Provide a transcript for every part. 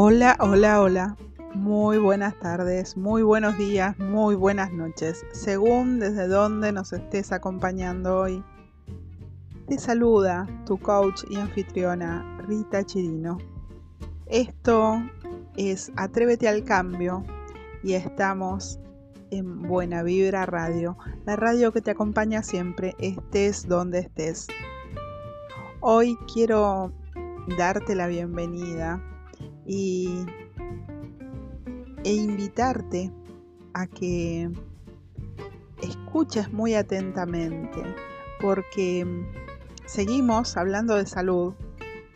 Hola, hola, hola. Muy buenas tardes, muy buenos días, muy buenas noches, según desde dónde nos estés acompañando hoy. Te saluda tu coach y anfitriona Rita Chirino. Esto es Atrévete al Cambio y estamos en Buena Vibra Radio, la radio que te acompaña siempre, estés donde estés. Hoy quiero darte la bienvenida y, e invitarte a que escuches muy atentamente porque seguimos hablando de salud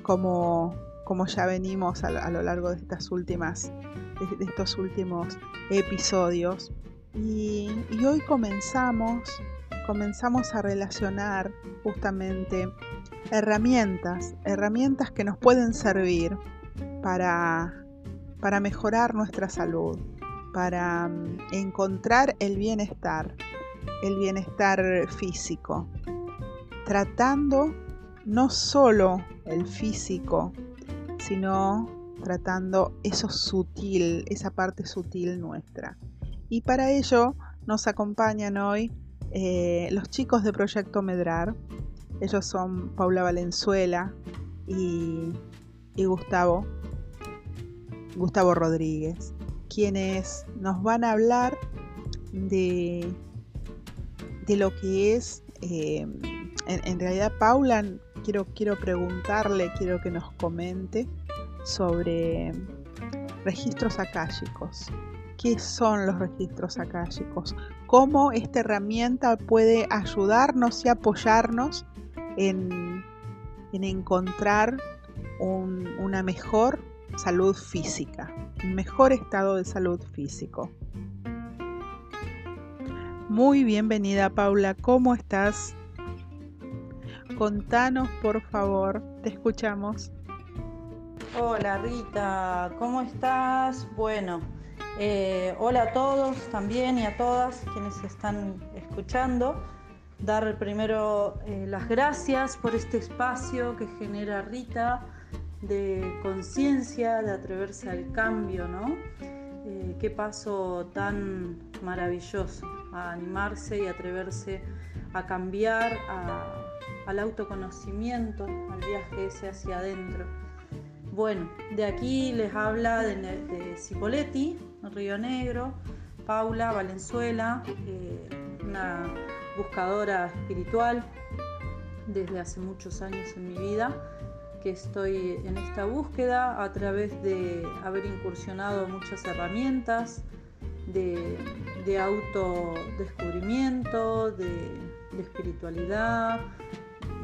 como, como ya venimos a, lo largo de estas últimas de, estos últimos episodios. Y, y hoy comenzamos comenzamos a relacionar justamente herramientas, herramientas que nos pueden servir para, para mejorar nuestra salud, para mm, encontrar el bienestar, el bienestar físico, tratando no solo el físico, sino tratando eso sutil, esa parte sutil nuestra. Y para ello nos acompañan hoy eh, los chicos de Proyecto Medrar. Ellos son Paula Valenzuela y, y Gustavo Gustavo Rodríguez, quienes nos van a hablar de, de lo que es, eh, en, realidad Paula, quiero, quiero preguntarle, quiero que nos comente sobre registros akáshicos. ¿Qué son los registros akáshicos? ¿Cómo esta herramienta puede ayudarnos y apoyarnos en, encontrar una mejor salud física, mejor estado de salud físico. Muy bienvenida Paula, ¿cómo estás? Contanos por favor, te escuchamos. Hola Rita, ¿cómo estás? Bueno, eh, hola a todos también y a todas quienes están escuchando. Dar primero eh, las gracias por este espacio que genera Rita de conciencia, de atreverse al cambio, ¿no? Eh, qué paso tan maravilloso, a animarse y atreverse a cambiar, al autoconocimiento, al viaje ese hacia adentro. Bueno, de aquí les habla de, de Cipoletti, Río Negro, Paula Valenzuela, eh, una buscadora espiritual desde hace muchos años en mi vida que estoy en esta búsqueda a través de haber incursionado muchas herramientas de, autodescubrimiento, de, espiritualidad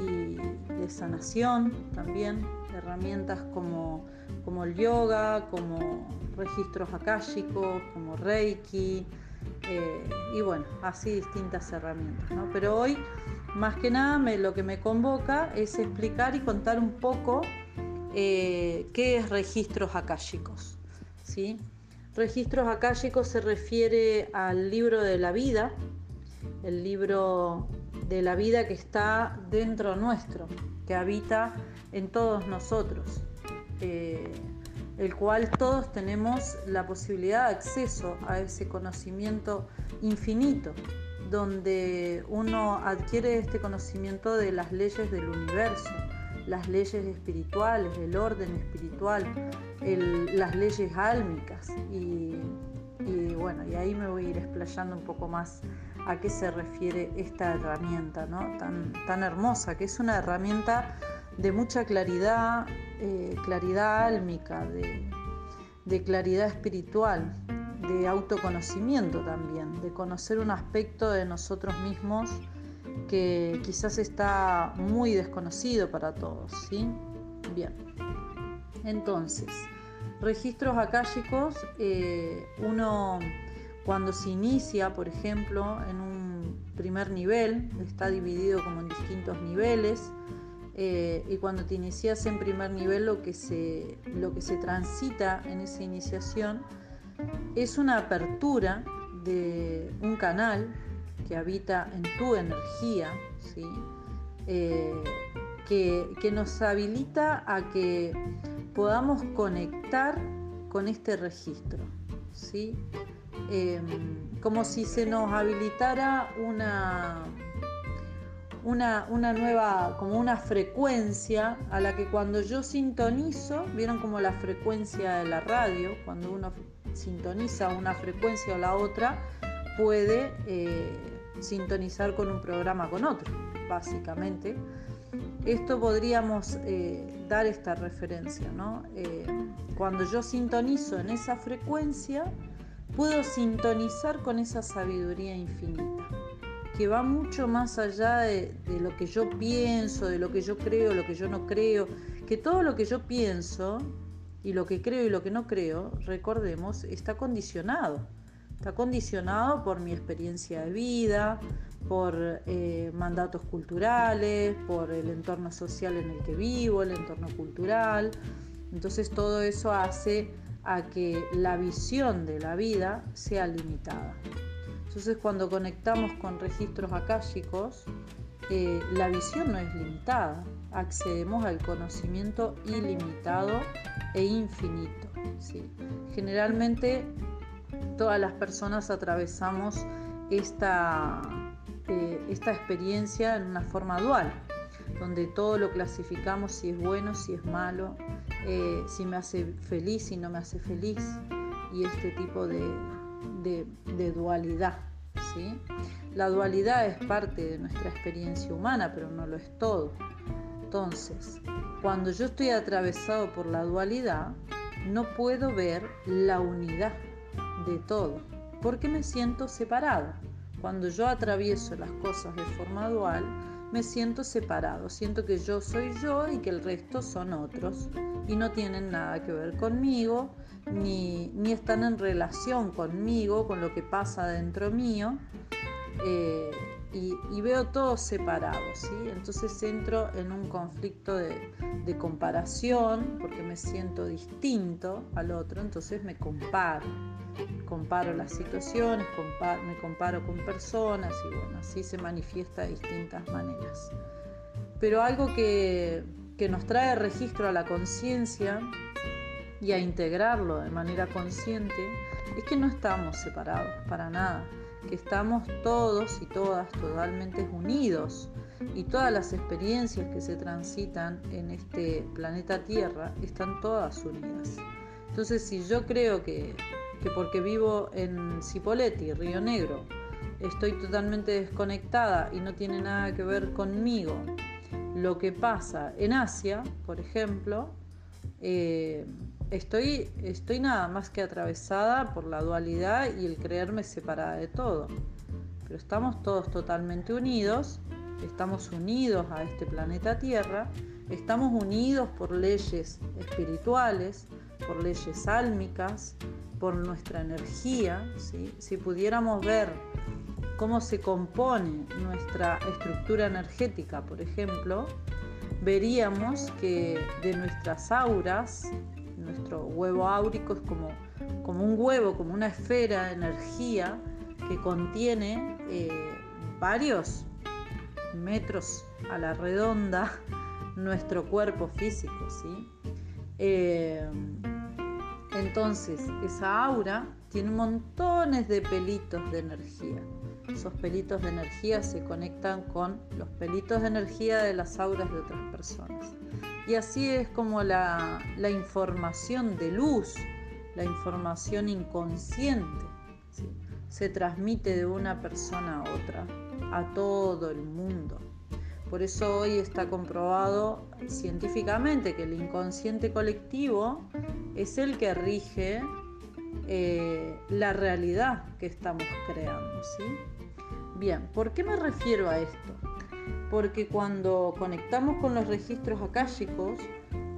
y de sanación también, herramientas como, como el yoga, como registros akáshicos, como Reiki, eh, y bueno, así distintas herramientas. Pero hoy más que nada lo que me convoca es explicar y contar un poco eh, qué es registros akáshicos. ¿sí? Registros akáshicos se refiere al libro de la vida, el libro de la vida que está dentro nuestro, que habita en todos nosotros, eh, el cual todos tenemos la posibilidad de acceso a ese conocimiento infinito donde uno adquiere este conocimiento de las leyes del universo, las leyes espirituales, el orden espiritual, las leyes álmicas. Y, bueno, y ahí me voy a ir explayando un poco más a qué se refiere esta herramienta ¿no? tan, tan hermosa, que es una herramienta de mucha claridad, eh, claridad álmica, de claridad espiritual, de autoconocimiento también, de conocer un aspecto de nosotros mismos que quizás está muy desconocido para todos, ¿sí? Bien. Entonces, registros akáshicos, eh, uno cuando se inicia, por ejemplo, en un primer nivel, está dividido como en distintos niveles, eh, y cuando te inicias en primer nivel, lo que, se, lo que se transita en esa iniciación es una apertura de un canal que habita en tu energía, eh, que, nos habilita a que podamos conectar con este registro, ¿sí? Em, como si se nos habilitara una, una, una, nueva, como una frecuencia a la que cuando yo sintonizo, vieron como la frecuencia de la radio, cuando uno sintoniza una frecuencia o la otra, puede eh, sintonizar con un programa con otro, básicamente. Esto podríamos eh, dar esta referencia, ¿no? Eh, cuando yo sintonizo en esa frecuencia, puedo sintonizar con esa sabiduría infinita, que va mucho más allá de, lo que yo pienso, de lo que yo creo, lo que yo no creo, que todo lo que yo pienso y lo que creo y lo que no creo, recordemos, está condicionado. Está condicionado por mi experiencia de vida, por eh, mandatos culturales, por el entorno social en el que vivo, el entorno cultural. Entonces todo eso hace a que la visión de la vida sea limitada. Entonces cuando conectamos con registros akáshicos, eh, la visión no es limitada, accedemos al conocimiento ilimitado e infinito. Generalmente todas las personas atravesamos esta, eh, esta experiencia en una forma dual, donde todo lo clasificamos si es bueno, si es malo, eh, si me hace feliz, si no me hace feliz, y este tipo de, dualidad. ¿sí? La dualidad es parte de nuestra experiencia humana, pero no lo es todo. Entonces, cuando yo estoy atravesado por la dualidad, no puedo ver la unidad de todo, porque me siento separado. Cuando yo atravieso las cosas de forma dual, me siento separado, siento que yo soy yo y que el resto son otros y no tienen nada que ver conmigo, ni, están en relación conmigo, con lo que pasa dentro mío. Eh, y, veo todo separado, ¿sí? Entonces entro en un conflicto de, comparación porque me siento distinto al otro, entonces me comparo, comparo las situaciones, me comparo con personas y bueno, así se manifiesta de distintas maneras. Pero algo que, que nos trae registro a la conciencia y a integrarlo de manera consciente es que no estamos separados para nada que estamos todos y todas totalmente unidos y todas las experiencias que se transitan en este planeta Tierra están todas unidas. Entonces, si yo creo que, que porque vivo en Cipolletti, Río Negro, estoy totalmente desconectada y no tiene nada que ver conmigo, lo que pasa en Asia, por ejemplo, eh, estoy, estoy nada más que atravesada por la dualidad y el creerme separada de todo. Pero estamos todos totalmente unidos, estamos unidos a este planeta Tierra, estamos unidos por leyes espirituales, por leyes álmicas, por nuestra energía. Si pudiéramos ver cómo se compone nuestra estructura energética, por ejemplo, veríamos que de nuestras auras nuestro huevo áurico es como, como un huevo, como una esfera de energía que contiene eh, varios metros a la redonda nuestro cuerpo físico, ¿sí? Eh, entonces, esa aura tiene montones de pelitos de energía. Esos pelitos de energía se conectan con los pelitos de energía de las auras de otras personas. Y así es como la, información de luz, la información inconsciente, se transmite de una persona a otra, a todo el mundo. Por eso hoy está comprobado científicamente que el inconsciente colectivo es el que rige eh, la realidad que estamos creando. Bien, ¿por qué me refiero a esto? Porque cuando conectamos con los registros akáshicos,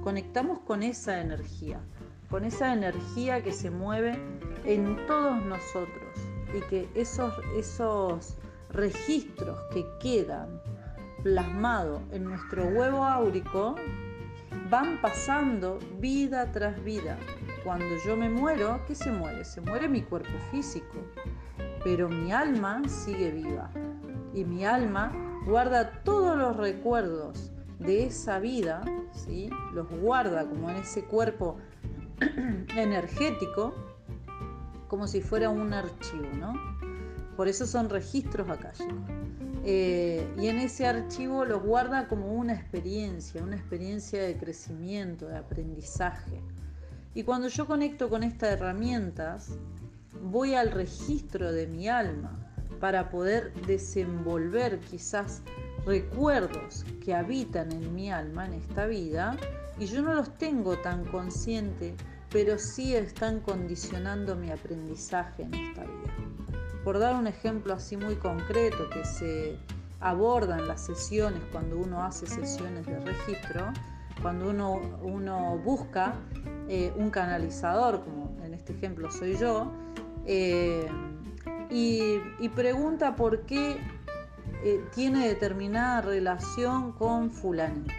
conectamos con esa energía, con esa energía que se mueve en todos nosotros y que esos, esos registros que quedan plasmados en nuestro huevo áurico van pasando vida tras vida. Cuando yo me muero, ¿qué se muere? Se muere mi cuerpo físico, pero mi alma sigue viva y mi alma guarda todos los recuerdos de esa vida, ¿sí? los guarda como en ese cuerpo energético como si fuera un archivo, ¿no? Por eso son registros akáshicos. Eh, y en ese archivo los guarda como una experiencia, una experiencia de crecimiento, de aprendizaje. Y cuando yo conecto con estas herramientas, voy al registro de mi alma para poder desenvolver quizás recuerdos que habitan en mi alma en esta vida y yo no los tengo tan consciente, pero sí están condicionando mi aprendizaje en esta vida. Por dar un ejemplo así muy concreto que se aborda en las sesiones cuando uno hace sesiones de registro, cuando uno, uno busca eh, un canalizador, como en este ejemplo soy yo, eh, y, pregunta por qué eh, tiene determinada relación con fulanito,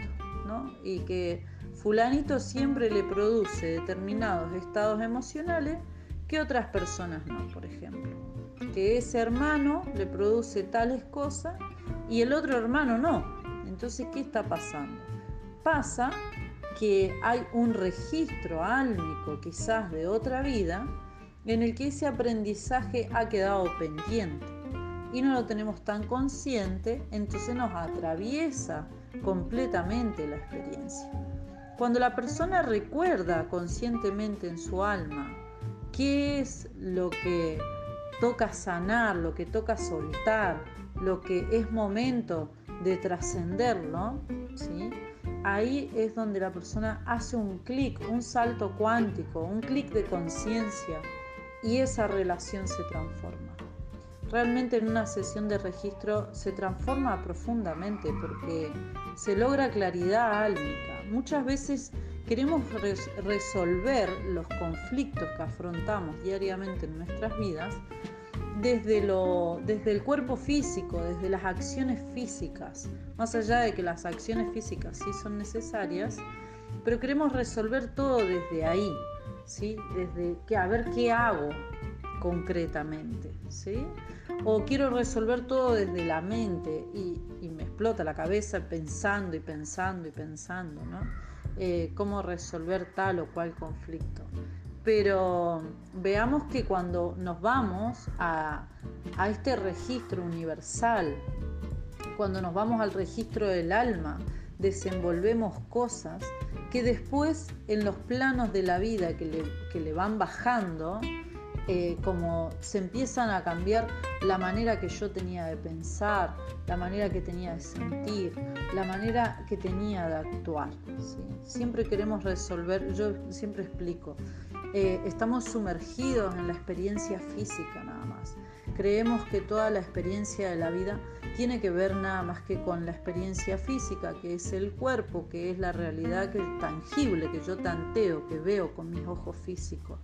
¿no? Y que fulanito siempre le produce determinados estados emocionales que otras personas no, por ejemplo. Que ese hermano le produce tales cosas y el otro hermano no. Entonces, ¿qué está pasando? Pasa que hay un registro álmico quizás de otra vida en el que ese aprendizaje ha quedado pendiente y no lo tenemos tan consciente, entonces nos atraviesa completamente la experiencia. Cuando la persona recuerda conscientemente en su alma qué es lo que toca sanar, lo que toca soltar, lo que es momento de trascenderlo, ¿sí? ahí es donde la persona hace un clic, un salto cuántico, un clic de conciencia y esa relación se transforma. Realmente en una sesión de registro se transforma profundamente porque se logra claridad álmica. Muchas veces queremos resolver los conflictos que afrontamos diariamente en nuestras vidas desde, lo, desde el cuerpo físico, desde las acciones físicas, más allá de que las acciones físicas sí son necesarias, pero queremos resolver todo desde ahí, ¿sí? Desde que a ver qué hago concretamente, ¿sí? O quiero resolver todo desde la mente y, me explota la cabeza pensando y pensando y pensando, ¿no? Eh, cómo resolver tal o cual conflicto. Pero veamos que cuando nos vamos a, a este registro universal, cuando nos vamos al registro del alma, desenvolvemos cosas que después en los planos de la vida que le, que le van bajando, eh, como se empiezan a cambiar la manera que yo tenía de pensar, la manera que tenía de sentir, la manera que tenía de actuar. Siempre queremos resolver, yo siempre explico, eh, estamos sumergidos en la experiencia física nada más. Creemos que toda la experiencia de la vida tiene que ver nada más que con la experiencia física, que es el cuerpo, que es la realidad que tangible, que yo tanteo, que veo con mis ojos físicos.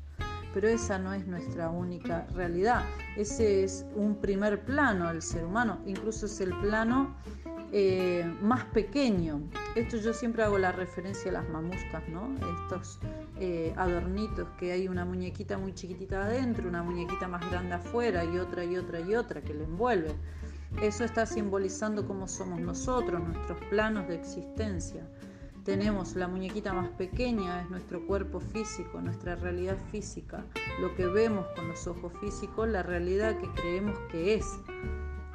Pero esa no es nuestra única realidad. Ese es un primer plano del ser humano, incluso es el plano eh, más pequeño. Esto yo siempre hago la referencia a las mamuscas, ¿no? Estos eh, adornitos que hay una muñequita muy chiquitita adentro, una muñequita más grande afuera y otra y otra y otra que le envuelve. Eso está simbolizando cómo somos nosotros, nuestros planos de existencia. Tenemos la muñequita más pequeña, es nuestro cuerpo físico, nuestra realidad física, lo que vemos con los ojos físicos, la realidad que creemos que es.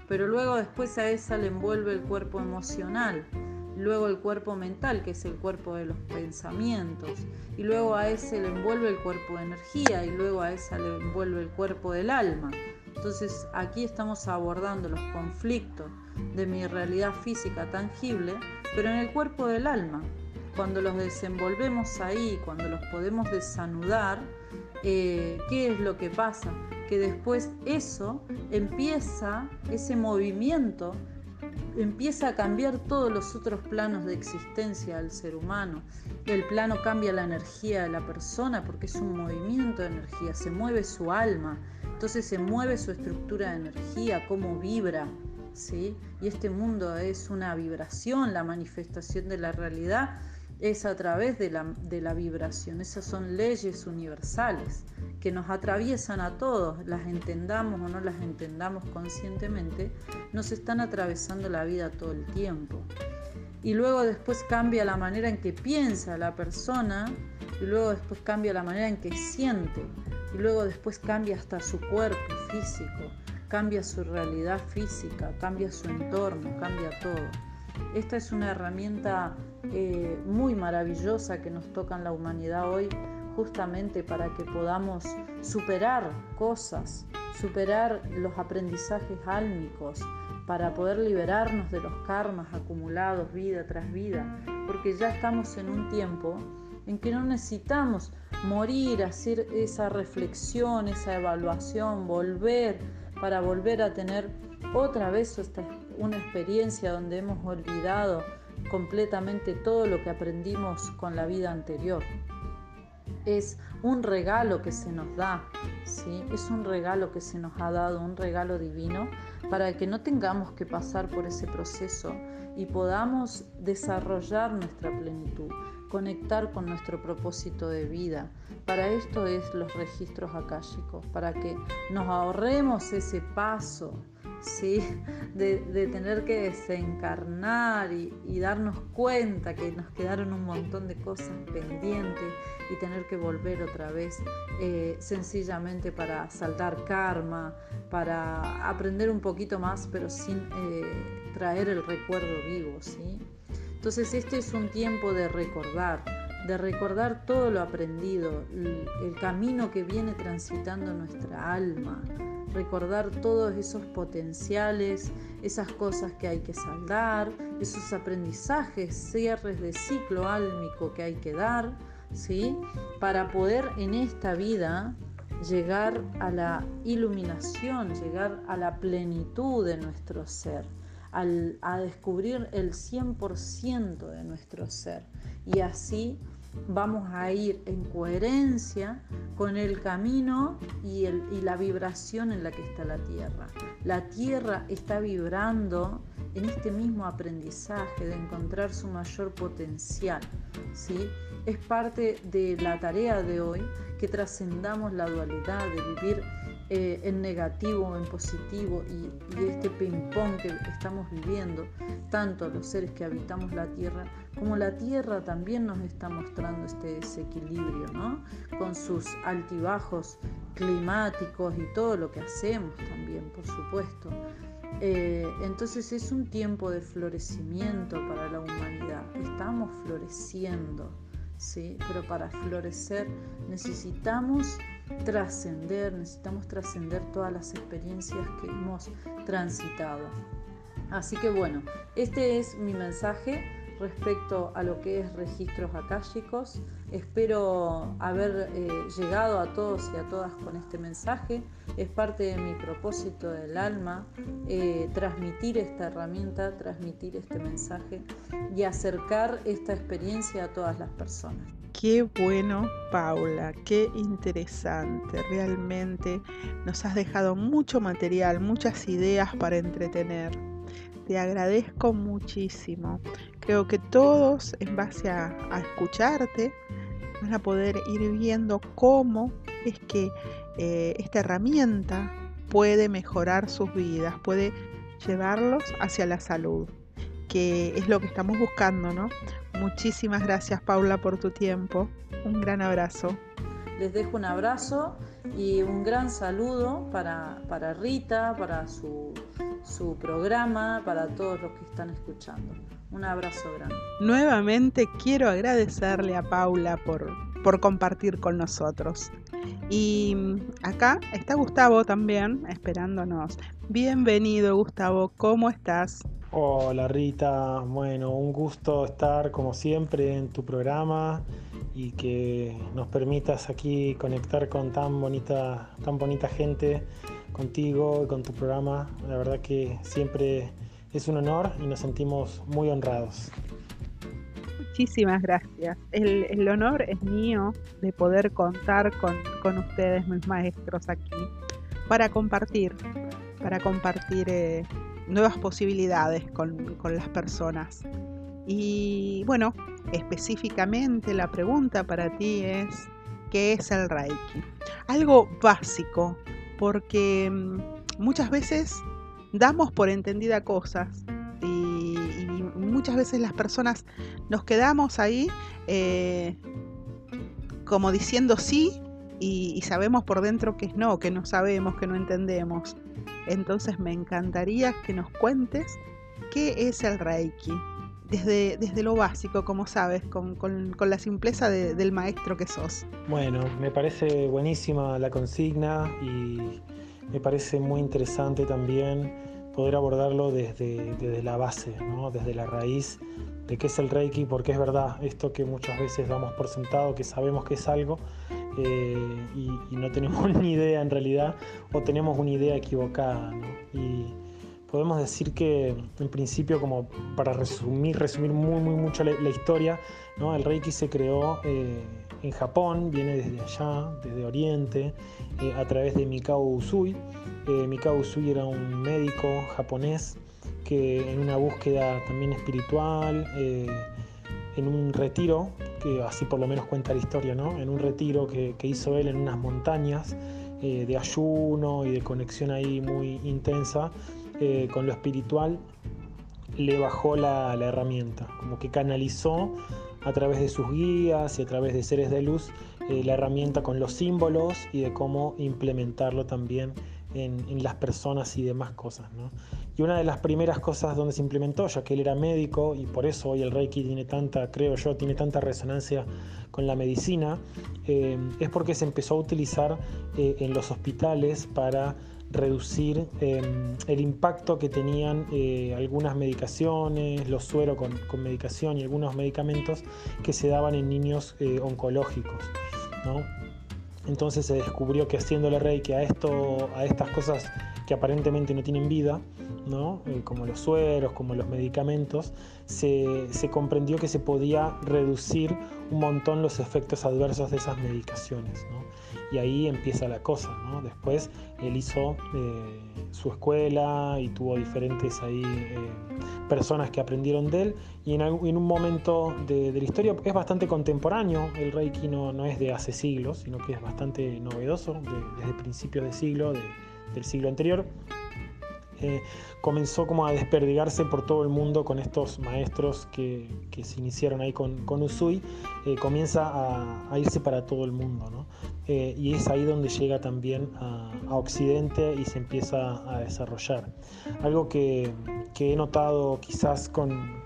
Pero luego después a esa le envuelve el cuerpo emocional, luego el cuerpo mental, que es el cuerpo de los pensamientos, y luego a ese le envuelve el cuerpo de energía, y luego a esa le envuelve el cuerpo del alma. Entonces aquí estamos abordando los conflictos de mi realidad física tangible, pero en el cuerpo del alma. Cuando los desenvolvemos ahí, cuando los podemos desanudar, eh, ¿qué es lo que pasa? Que después eso empieza, ese movimiento, empieza a cambiar todos los otros planos de existencia del ser humano. El plano cambia la energía de la persona porque es un movimiento de energía, se mueve su alma, entonces se mueve su estructura de energía, cómo vibra, ¿sí? Y este mundo es una vibración, la manifestación de la realidad es a través de la, de la vibración. Esas son leyes universales que nos atraviesan a todos, las entendamos o no las entendamos conscientemente, nos están atravesando la vida todo el tiempo. Y luego después cambia la manera en que piensa la persona y luego después cambia la manera en que siente y luego después cambia hasta su cuerpo físico, cambia su realidad física, cambia su entorno, cambia todo. Esta es una herramienta eh, muy maravillosa que nos toca en la humanidad hoy justamente para que podamos superar cosas, superar los aprendizajes álmicos, para poder liberarnos de los karmas acumulados vida tras vida, porque ya estamos en un tiempo en que no necesitamos morir, hacer esa reflexión, esa evaluación, volver para volver a tener otra vez una experiencia donde hemos olvidado completamente todo lo que aprendimos con la vida anterior. Es un regalo que se nos da, ¿sí? es un regalo que se nos ha dado, un regalo divino, para que no tengamos que pasar por ese proceso y podamos desarrollar nuestra plenitud, conectar con nuestro propósito de vida. Para esto es los registros akáshicos, para que nos ahorremos ese paso ¿sí? de, tener que desencarnar y, darnos cuenta que nos quedaron un montón de cosas pendientes y tener que volver otra vez eh, sencillamente para saltar karma, para aprender un poquito más, pero sin eh, traer el recuerdo vivo. ¿sí? Entonces este es un tiempo de recordar, de recordar todo lo aprendido, el camino que viene transitando nuestra alma, recordar todos esos potenciales, esas cosas que hay que saldar, esos aprendizajes, cierres de ciclo álmico que hay que dar, ¿sí? Para poder en esta vida llegar a la iluminación, llegar a la plenitud de nuestro ser, a descubrir el 100% de nuestro ser y así vamos a ir en coherencia con el camino y, la vibración en la que está la Tierra. La Tierra está vibrando en este mismo aprendizaje de encontrar su mayor potencial. ¿sí? Es parte de la tarea de hoy que trascendamos la dualidad, de vivir eh, en negativo o en positivo y, este ping-pong que estamos viviendo, tanto los seres que habitamos la Tierra, como la Tierra también nos está mostrando este desequilibrio, ¿no? Con sus altibajos climáticos y todo lo que hacemos también, por supuesto. Eh, entonces es un tiempo de florecimiento para la humanidad. Estamos floreciendo, ¿sí? Pero para florecer necesitamos trascender, necesitamos trascender todas las experiencias que hemos transitado. Así que bueno, este es mi mensaje respecto a lo que es registros akáshicos. Espero haber eh, llegado a todos y a todas con este mensaje. Es parte de mi propósito del alma eh, transmitir esta herramienta, transmitir este mensaje y acercar esta experiencia a todas las personas. Qué bueno, Paula, qué interesante. Realmente nos has dejado mucho material, muchas ideas para entretener. Te agradezco muchísimo. Creo que todos, en base a, escucharte, van a poder ir viendo cómo es que eh, esta herramienta puede mejorar sus vidas, puede llevarlos hacia la salud, que es lo que estamos buscando, ¿no? Muchísimas gracias Paula por tu tiempo. Un gran abrazo. Les dejo un abrazo y un gran saludo para, Rita, para su, su programa, para todos los que están escuchando. Un abrazo grande. Nuevamente quiero agradecerle a Paula por, por compartir con nosotros. Y acá está Gustavo también esperándonos. Bienvenido Gustavo, ¿cómo estás? Hola Rita, bueno, un gusto estar como siempre en tu programa y que nos permitas aquí conectar con tan bonita, tan bonita gente contigo y con tu programa. La verdad que siempre es un honor y nos sentimos muy honrados. Muchísimas gracias. El, honor es mío de poder contar con, con, ustedes, mis maestros, aquí, para compartir, para compartir eh, nuevas posibilidades con, las personas. Y bueno, específicamente la pregunta para ti es, ¿qué es el Reiki? Algo básico, porque mm, muchas veces damos por entendida cosas y, muchas veces las personas nos quedamos ahí eh, como diciendo sí y, sabemos por dentro que es no, que no sabemos, que no entendemos. Entonces me encantaría que nos cuentes qué es el Reiki, desde, desde lo básico, como sabes, con, la simpleza del maestro que sos. Bueno, me parece buenísima la consigna y me parece muy interesante también poder abordarlo desde, desde la base, ¿no? desde la raíz de qué es el Reiki, porque es verdad, esto que muchas veces damos por sentado, que sabemos que es algo eh, y, no tenemos ni idea en realidad, o tenemos una idea equivocada. Y podemos decir que en principio, como para resumir, resumir muy, muy mucho la, historia, ¿no? el Reiki se creó eh, en Japón, viene desde allá, desde Oriente, eh, a través de Mikao Usui. Mikao Usui era un médico japonés que en una búsqueda también espiritual, eh, en un retiro, que así por lo menos cuenta la historia, ¿no? en un retiro que, hizo él en unas montañas eh, de ayuno y de conexión ahí muy intensa eh, con lo espiritual, le bajó la, la, herramienta, como que canalizó a través de sus guías y a través de seres de luz la herramienta con los símbolos y de cómo implementarlo también en, en las personas y demás cosas. ¿no? Y una de las primeras cosas donde se implementó, ya que él era médico y por eso hoy el Reiki tiene tanta, creo yo, tiene tanta resonancia con la medicina, eh, es porque se empezó a utilizar eh, en los hospitales para reducir eh, el impacto que tenían algunas medicaciones, los sueros con, con, medicación y algunos medicamentos que se daban en niños oncológicos. Entonces se descubrió que haciéndole reiki a, esto, a estas cosas que aparentemente no tienen vida, eh, como los sueros, como los medicamentos, se, comprendió que se podía reducir un montón los efectos adversos de esas medicaciones. Y ahí empieza la cosa. Después él hizo eh, su escuela y tuvo diferentes ahí, eh, personas que aprendieron de él y en, un momento de, la historia es bastante contemporáneo, el Reiki no, no, es de hace siglos, sino que es bastante novedoso, desde principios de siglo, del siglo anterior. Eh, comenzó como a desperdigarse por todo el mundo con estos maestros que, se iniciaron ahí con, Usui, eh, comienza a, irse para todo el mundo. Eh, y es ahí donde llega también a, Occidente y se empieza a desarrollar. Algo que, que he notado quizás con,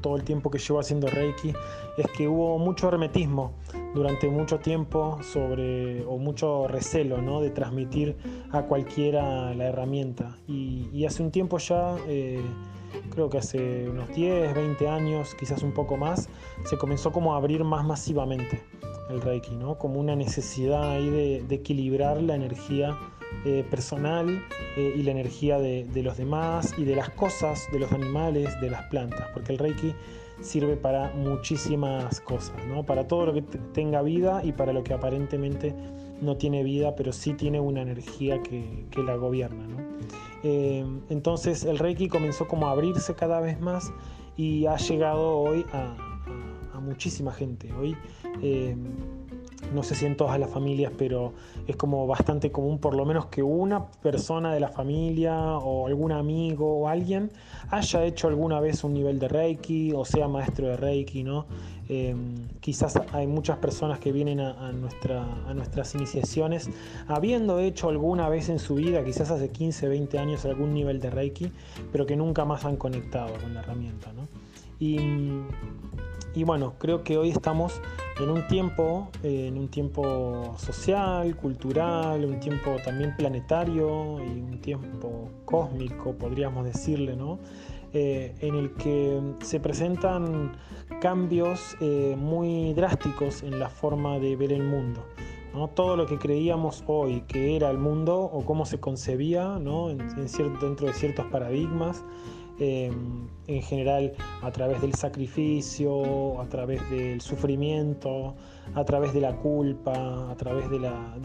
todo el tiempo que llevo haciendo Reiki es que hubo mucho hermetismo durante mucho tiempo sobre, o mucho recelo ¿no? de transmitir a cualquiera la herramienta. Y, hace un tiempo ya, eh, creo que hace unos 10, 20 años, quizás un poco más, se comenzó como a abrir más masivamente el Reiki, ¿no? como una necesidad ahí de, equilibrar la energía eh, personal eh, y la energía de, los demás y de las cosas, de los animales, de las plantas, porque el Reiki sirve para muchísimas cosas, ¿no? para todo lo que tenga vida y para lo que aparentemente no tiene vida, pero sí tiene una energía que, la gobierna. Eh, entonces el Reiki comenzó como a abrirse cada vez más y ha llegado hoy a, muchísima gente. Hoy no sé si en todas las familias, pero es como bastante común por lo menos que una persona de la familia o algún amigo o alguien haya hecho alguna vez un nivel de Reiki o sea maestro de Reiki, ¿no? Em, quizás hay muchas personas que vienen a, nuestra, a nuestras iniciaciones habiendo hecho alguna vez en su vida, quizás hace 15, 20 años, algún nivel de Reiki, pero que nunca más han conectado con la herramienta. ¿no? Y, y bueno, creo que hoy estamos en un tiempo, eh, en un tiempo social, cultural, un tiempo también planetario y un tiempo cósmico, podríamos decirle, ¿no? Eh, en el que se presentan cambios eh, muy drásticos en la forma de ver el mundo. ¿no? Todo lo que creíamos hoy que era el mundo o cómo se concebía ¿no? en, cierto, dentro de ciertos paradigmas, Em, en general a través del sacrificio, a través del sufrimiento, a través de la culpa, a través de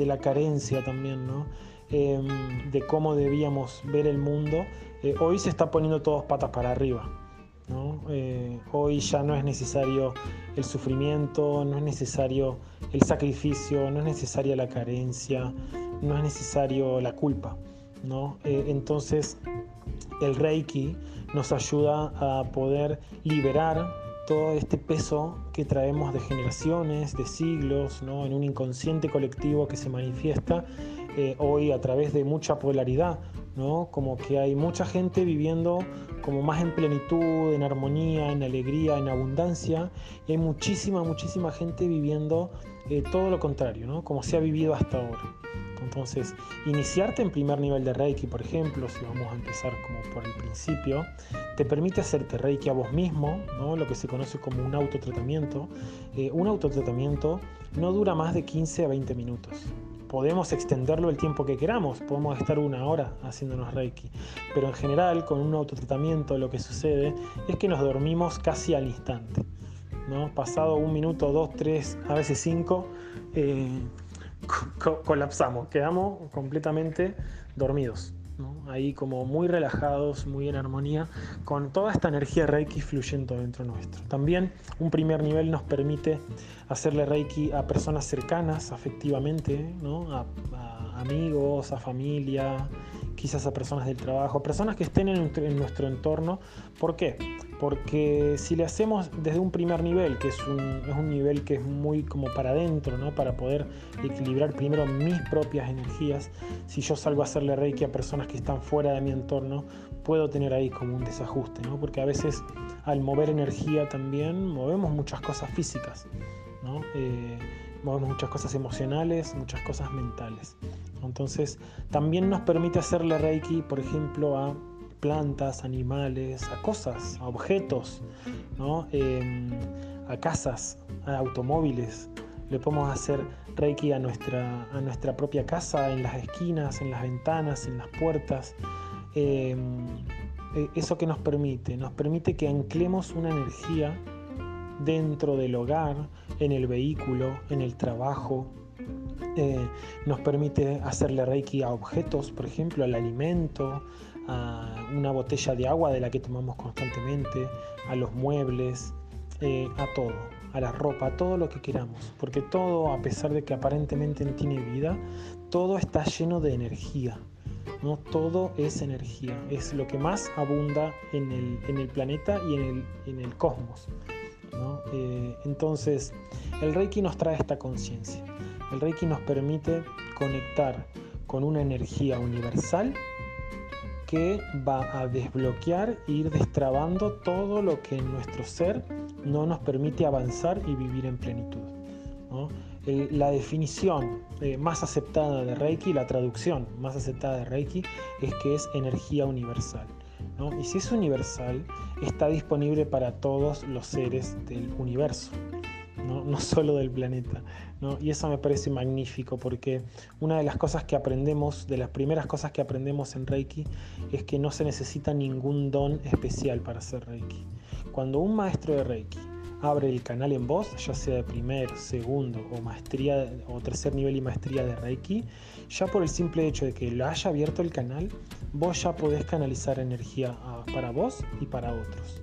la, carencia también, ¿no? Em, de cómo debíamos ver el mundo, eh, hoy se está poniendo todos patas para arriba. Eh, hoy ya no es necesario el sufrimiento, no es necesario el sacrificio, no es necesaria la carencia, no es necesario la culpa. ¿No? Eh, entonces el Reiki nos ayuda a poder liberar todo este peso que traemos de generaciones, de siglos, ¿no? en un inconsciente colectivo que se manifiesta eh, hoy a través de mucha polaridad, ¿no? como que hay mucha gente viviendo como más en plenitud, en armonía, en alegría, en abundancia, y hay muchísima, muchísima gente viviendo eh, todo lo contrario, ¿no? como se ha vivido hasta ahora. Entonces, iniciarte en primer nivel de Reiki, por ejemplo, si vamos a empezar como por el principio, te permite hacerte Reiki a vos mismo, ¿no? lo que se conoce como un autotratamiento. Eh, un autotratamiento no dura más de 15 a 20 minutos. Podemos extenderlo el tiempo que queramos, podemos estar una hora haciéndonos Reiki, pero en general con un autotratamiento lo que sucede es que nos dormimos casi al instante. ¿no? Pasado un minuto, dos, tres, a veces cinco, eh, colapsamos, quedamos completamente dormidos. Ahí como muy relajados, muy en armonía, con toda esta energía Reiki fluyendo dentro nuestro. También un primer nivel nos permite hacerle Reiki a personas cercanas afectivamente, a, amigos, a familia, quizás a personas del trabajo, personas que estén en, nuestro entorno. ¿Por qué? Porque si le hacemos desde un primer nivel, que es un, es un nivel que es muy como para adentro, ¿no? para poder equilibrar primero mis propias energías, si yo salgo a hacerle reiki a personas que están fuera de mi entorno, puedo tener ahí como un desajuste, ¿no? porque a veces al mover energía también movemos muchas cosas físicas. ¿no? Eh, muchas cosas emocionales, muchas cosas mentales. Entonces, también nos permite hacerle Reiki, por ejemplo, a plantas, animales, a cosas, a objetos, em, a casas, a automóviles. Le podemos hacer Reiki a nuestra, a nuestra propia casa, en las esquinas, en las ventanas, en las puertas. Em, e, eso que nos permite, nos permite que anclemos una energía dentro del hogar, en el vehículo, en el trabajo, eh, nos permite hacerle reiki a objetos, por ejemplo, al alimento, a una botella de agua de la que tomamos constantemente, a los muebles, eh, a todo, a la ropa, a todo lo que queramos. Porque todo, a pesar de que aparentemente no tiene vida, todo está lleno de energía. ¿no? Todo es energía, es lo que más abunda en el, planeta y en el, cosmos. Eh, entonces, el Reiki nos trae esta conciencia. El Reiki nos permite conectar con una energía universal que va a desbloquear e ir destrabando todo lo que en nuestro ser no nos permite avanzar y vivir en plenitud. la definición eh, más aceptada de Reiki, la traducción más aceptada de Reiki, es que es energía universal. Y si es universal, está disponible para todos los seres del universo. ¿no? solo del planeta. Y eso me parece magnífico porque una de las cosas que aprendemos, de las primeras cosas que aprendemos en Reiki, es que no se necesita ningún don especial para hacer Reiki. Cuando un maestro de Reiki abre el canal en voz, ya sea de primer, segundo o maestría o tercer nivel y maestría de Reiki, ya por el simple hecho de que lo haya abierto el canal, vos ya podés canalizar energía ah, para vos y para otros.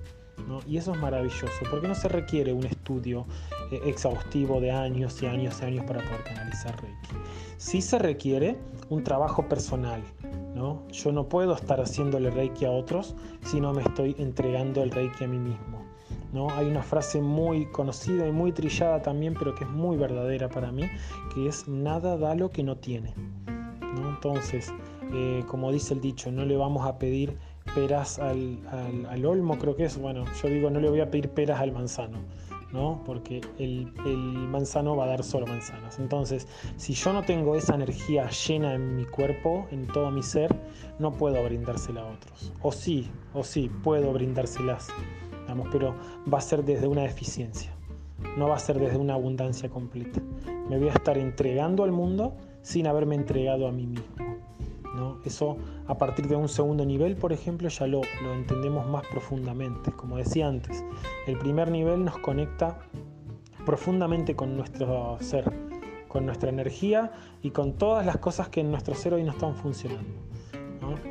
Y eso es maravilloso, porque no se requiere un estudio eh, exhaustivo de años y años y años para poder canalizar Reiki. Sí se requiere un trabajo personal, ¿no? Yo no puedo estar haciéndole Reiki a otros si no me estoy entregando el Reiki a mí mismo. ¿No? Hay una frase muy conocida y muy trillada también, pero que es muy verdadera para mí, que es nada da lo que no tiene. ¿no? Entonces, eh, como dice el dicho, no le vamos a pedir peras al, al, olmo, creo que es, bueno, yo digo, no le voy a pedir peras al manzano, ¿no? Porque el, el, manzano va a dar solo manzanas. Entonces, si yo no tengo esa energía llena en mi cuerpo, en todo mi ser, no puedo brindársela a otros. O sí, o sí, puedo brindárselas, pero va a ser desde una deficiencia, no va a ser desde una abundancia completa. Me voy a estar entregando al mundo sin haberme entregado a mí mismo. Eso a partir de un segundo nivel, por ejemplo, ya lo, lo entendemos más profundamente. Como decía antes, el primer nivel nos conecta profundamente con nuestro ser, con nuestra energía y con todas las cosas que en nuestro ser hoy no están funcionando.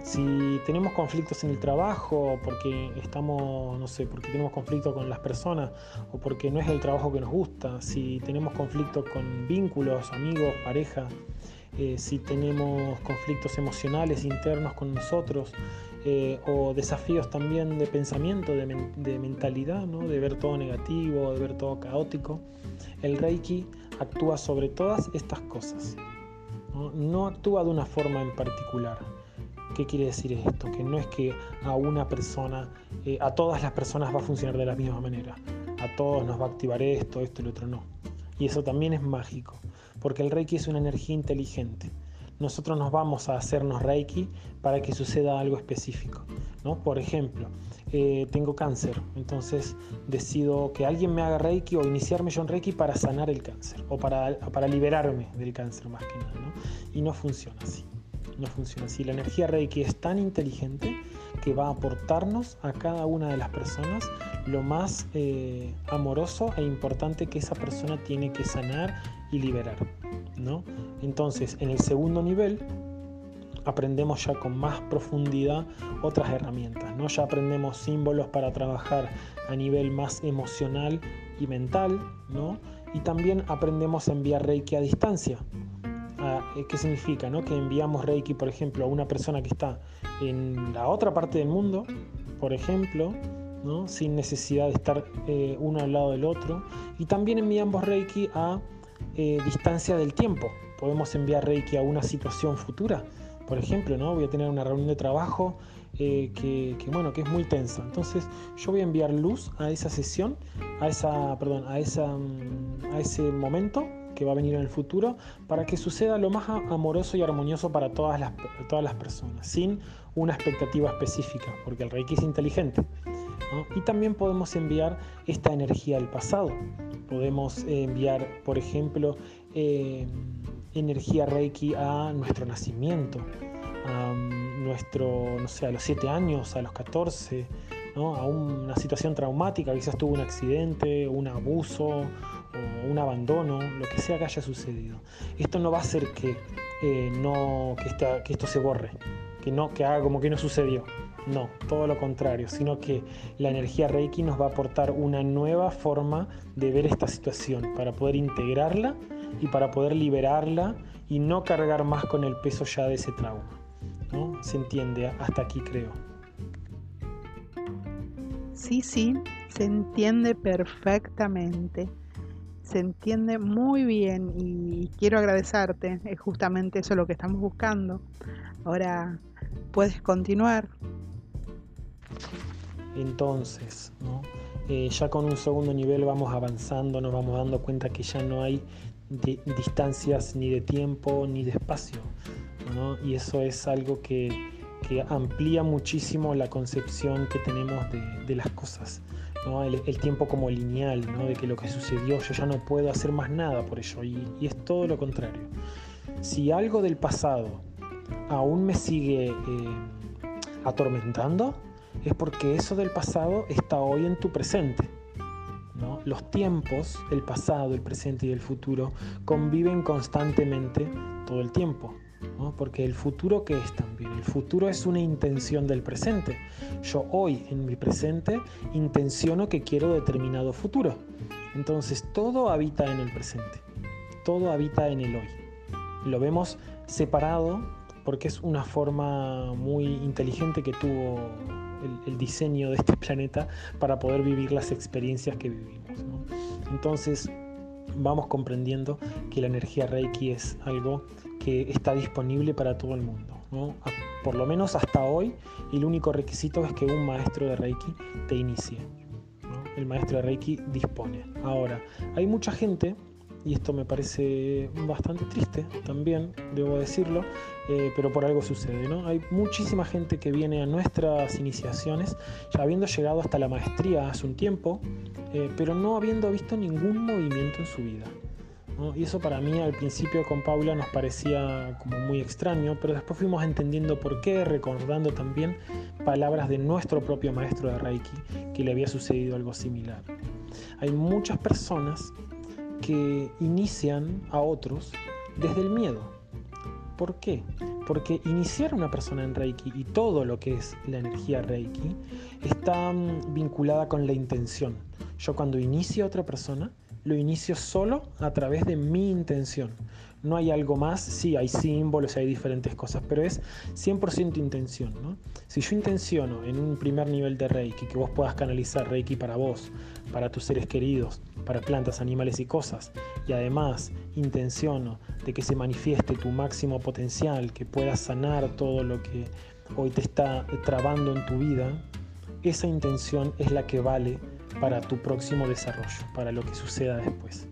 Si tenemos conflictos en el trabajo, porque estamos, no sé, porque tenemos conflicto con las personas o porque no es el trabajo que nos gusta, si tenemos conflicto con vínculos, amigos, pareja, eh, si tenemos conflictos emocionales internos con nosotros, eh, o desafíos también de pensamiento, de, mentalidad, ¿no? de ver todo negativo, de ver todo caótico, el Reiki actúa sobre todas estas cosas. No, actúa de una forma en particular. ¿Qué quiere decir esto? Que no es que a una persona, eh, a todas las personas va a funcionar de la misma manera. A todos nos va a activar esto, esto y lo otro no. Y eso también es mágico, porque el Reiki es una energía inteligente. Nosotros nos vamos a hacernos Reiki para que suceda algo específico. ¿no? Por ejemplo, eh, tengo cáncer, entonces decido que alguien me haga Reiki o iniciarme yo en Reiki para sanar el cáncer o para, liberarme del cáncer más que nada. Y no funciona así. No funciona así. La energía Reiki es tan inteligente que va a aportarnos a cada una de las personas lo más eh, amoroso e importante que esa persona tiene que sanar y liberar. ¿no? Entonces, en el segundo nivel, aprendemos ya con más profundidad otras herramientas, ¿no? Ya aprendemos símbolos para trabajar a nivel más emocional y mental, ¿no? Y también aprendemos a enviar Reiki a distancia. Eh, ¿Qué significa? ¿no? Que enviamos Reiki, por ejemplo, a una persona que está en la otra parte del mundo, por ejemplo, ¿no? sin necesidad de estar eh, uno al lado del otro. Y también enviamos Reiki a eh, distancia del tiempo. Podemos enviar Reiki a una situación futura. Por ejemplo, ¿no? voy a tener una reunión de trabajo que, que, bueno, que es muy tensa. Entonces yo voy a enviar luz a esa sesión, a, esa, perdón, a, esa, mm, a ese momento que va a venir en el futuro para que suceda lo más amoroso y armonioso para todas las, todas las personas, sin una expectativa específica, porque el Reiki es inteligente. Y también podemos enviar esta energía al pasado. Podemos enviar, por ejemplo, eh, energía Reiki a nuestro nacimiento, a nuestro, no sé, a los 7 años, a los 14, a una situación traumática, quizás tuvo un accidente, un abuso o un abandono, lo que sea que haya sucedido. Esto no va a hacer que, eh, no, que, que esto se borre, que, no, que haga como que no sucedió. No, todo lo contrario, sino que la energía Reiki nos va a aportar una nueva forma de ver esta situación para poder integrarla y para poder liberarla y no cargar más con el peso ya de ese trauma. ¿no? ¿Se entiende? Hasta aquí creo. Sí, sí, se entiende perfectamente. Se entiende muy bien y quiero agradecerte. Es justamente eso lo que estamos buscando. Ahora puedes continuar. Entonces, eh, ya con un segundo nivel vamos avanzando, nos vamos dando cuenta que ya no hay distancias ni de tiempo ni de espacio. Y eso es algo que, amplía muchísimo la concepción que tenemos de, las cosas. El, tiempo como lineal, de que lo que sucedió yo ya no puedo hacer más nada por ello. Y, y es todo lo contrario. Si algo del pasado aún me sigue eh, atormentando, es porque eso del pasado está hoy en tu presente. Los tiempos, el pasado, el presente y el futuro, conviven constantemente todo el tiempo. Porque el futuro, ¿qué es también? El futuro es una intención del presente. Yo hoy, en mi presente, intenciono que quiero determinado futuro. Entonces, todo habita en el presente. Todo habita en el hoy. Lo vemos separado porque es una forma muy inteligente que tuvo el, diseño de este planeta para poder vivir las experiencias que vivimos. Entonces vamos comprendiendo que la energía Reiki es algo que está disponible para todo el mundo. Por lo menos hasta hoy, el único requisito es que un maestro de Reiki te inicie. El maestro de Reiki dispone. Ahora, hay mucha gente y esto me parece bastante triste también, debo decirlo, eh, pero por algo sucede, ¿no? Hay muchísima gente que viene a nuestras iniciaciones ya habiendo llegado hasta la maestría hace un tiempo, eh, pero no habiendo visto ningún movimiento en su vida. Y eso para mí al principio con Paula nos parecía como muy extraño, pero después fuimos entendiendo por qué, recordando también palabras de nuestro propio maestro de Reiki, que le había sucedido algo similar. Hay muchas personas que inician a otros desde el miedo. ¿Por qué? Porque iniciar a una persona en Reiki y todo lo que es la energía Reiki está mm, vinculada con la intención. Yo cuando inicio a otra persona, lo inicio solo a través de mi intención. No hay algo más, sí, hay símbolos, hay diferentes cosas, pero es 100% intención. ¿no? Si yo intenciono en un primer nivel de Reiki que vos puedas canalizar Reiki para vos, para tus seres queridos, para plantas, animales y cosas, y además intenciono de que se manifieste tu máximo potencial, que puedas sanar todo lo que hoy te está trabando en tu vida, esa intención es la que vale para tu próximo desarrollo, para lo que suceda después.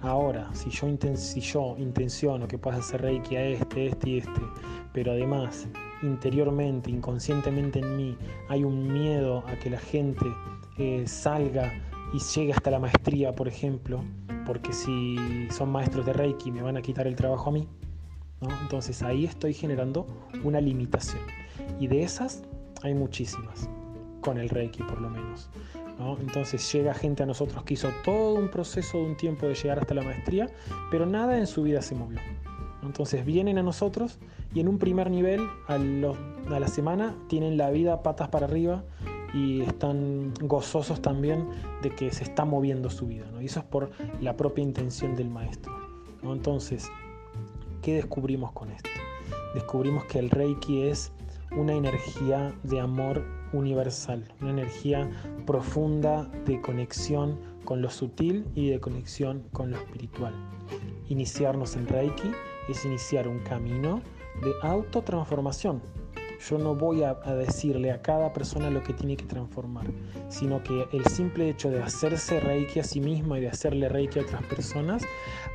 Ahora, si yo, si yo intenciono que puedas hacer reiki a este, este y este, pero además interiormente, inconscientemente en mí, hay un miedo a que la gente eh, salga y llegue hasta la maestría, por ejemplo, porque si son maestros de reiki me van a quitar el trabajo a mí, entonces ahí estoy generando una limitación. Y de esas hay muchísimas, con el reiki por lo menos. Entonces llega gente a nosotros que hizo todo un proceso de un tiempo de llegar hasta la maestría, pero nada en su vida se movió. Entonces vienen a nosotros y en un primer nivel, a, la semana, tienen la vida patas para arriba y están gozosos también de que se está moviendo su vida. Y eso es por la propia intención del maestro. Entonces, ¿qué descubrimos con esto? Descubrimos que el Reiki es una energía de amor universal, una energía profunda de conexión con lo sutil y de conexión con lo espiritual. Iniciarnos en Reiki es iniciar un camino de autotransformación. Yo no voy a, decirle a cada persona lo que tiene que transformar, sino que el simple hecho de hacerse Reiki a sí mismo y de hacerle Reiki a otras personas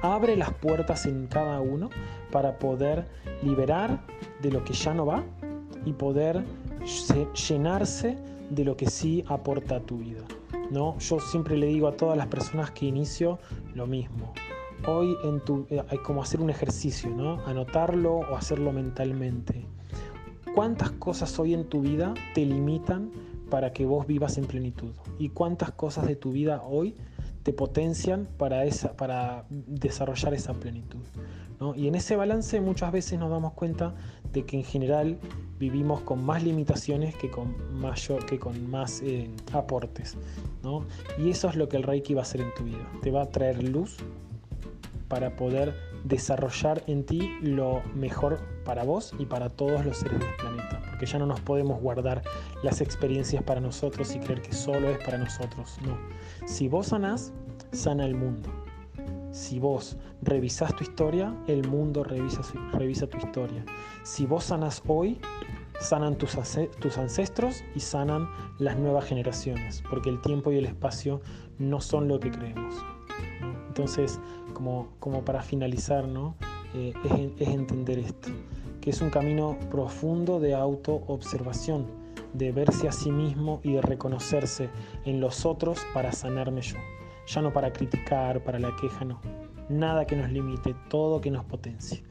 abre las puertas en cada uno para poder liberar de lo que ya no va y poder llenarse de lo que sí aporta a tu vida. ¿no? Yo siempre le digo a todas las personas que inicio lo mismo. Hoy en tu, eh, hay como hacer un ejercicio, ¿no? anotarlo o hacerlo mentalmente. ¿Cuántas cosas hoy en tu vida te limitan para que vos vivas en plenitud? ¿Y cuántas cosas de tu vida hoy te potencian para, esa, para desarrollar esa plenitud? Y en ese balance muchas veces nos damos cuenta de que en general vivimos con más limitaciones que con, mayor, que con más eh, aportes. Y eso es lo que el Reiki va a hacer en tu vida. Te va a traer luz para poder desarrollar en ti lo mejor para vos y para todos los seres del planeta. Porque ya no nos podemos guardar las experiencias para nosotros y creer que solo es para nosotros. No. Si vos sanás, sana el mundo. Si vos revisás tu historia, el mundo revisa, revisa tu historia. Si vos sanas hoy, sanan tus, tus ancestros y sanan las nuevas generaciones, porque el tiempo y el espacio no son lo que creemos. Entonces, como, como para finalizar, ¿no? Eh, es, es entender esto, que es un camino profundo de autoobservación, de verse a sí mismo y de reconocerse en los otros para sanarme yo ya no para criticar, para la queja, no. Nada que nos limite, todo que nos potencie.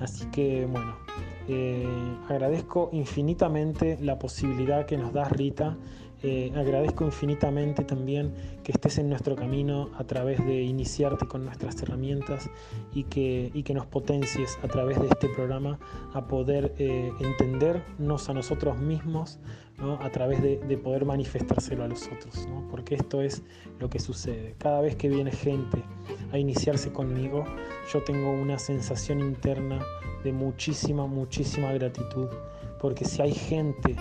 Así que bueno, eh, agradezco infinitamente la posibilidad que nos da Rita eh, agradezco infinitamente también que estés en nuestro camino a través de iniciarte con nuestras herramientas y que, que nos potencies a través de este programa a poder eh, entendernos a nosotros mismos a través de, poder manifestárselo a los otros, porque esto es lo que sucede. Cada vez que viene gente a iniciarse conmigo, yo tengo una sensación interna de muchísima, muchísima gratitud, porque si hay gente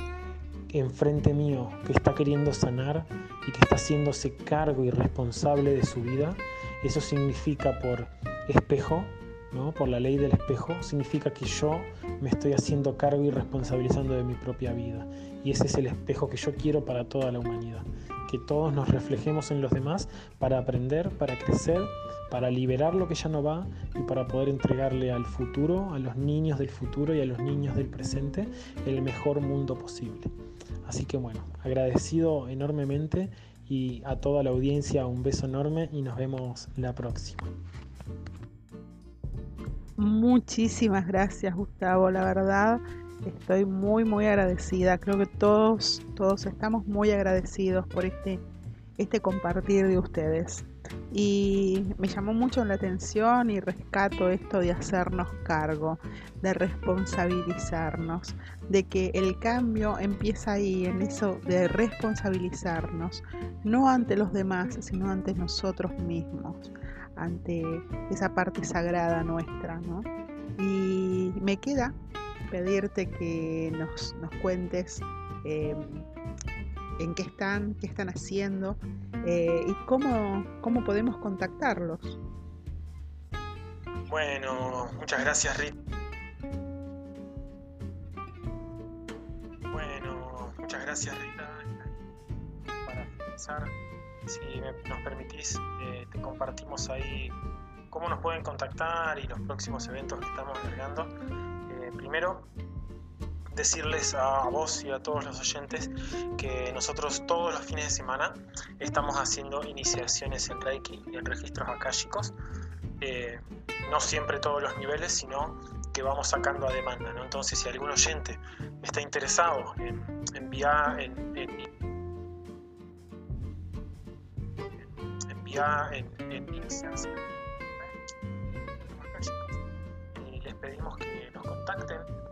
enfrente mío que está queriendo sanar y que está haciéndose cargo y responsable de su vida, eso significa por espejo, ¿no? por la ley del espejo, significa que yo me estoy haciendo cargo y responsabilizando de mi propia vida. Y ese es el espejo que yo quiero para toda la humanidad. Que todos nos reflejemos en los demás para aprender, para crecer, para liberar lo que ya no va y para poder entregarle al futuro, a los niños del futuro y a los niños del presente, el mejor mundo posible. Así que bueno, agradecido enormemente y a toda la audiencia un beso enorme y nos vemos la próxima. Muchísimas gracias Gustavo, la verdad estoy muy muy agradecida. Creo que todos todos estamos muy agradecidos por este este compartir de ustedes. Y me llamó mucho la atención y rescato esto de hacernos cargo, de responsabilizarnos, de que el cambio empieza ahí, en eso de responsabilizarnos, no ante los demás, sino ante nosotros mismos, ante esa parte sagrada nuestra. ¿no? Y me queda pedirte que nos, cuentes eh, en qué están, qué están haciendo eh, y cómo, cómo podemos contactarlos. Bueno, muchas gracias Rita. Bueno, muchas gracias Rita. Para finalizar, si nos permitís, eh, te compartimos ahí cómo nos pueden contactar y los próximos eventos que estamos agregando. Eh, primero, decirles a vos y a todos los oyentes que nosotros todos los fines de semana estamos haciendo iniciaciones en Reiki y en registros akáshicos. Eh, no siempre todos los niveles, sino que vamos sacando a demanda. ¿no? Entonces, si algún oyente está interesado en enviar, en, enviar, en, iniciarse, y les pedimos que nos contacten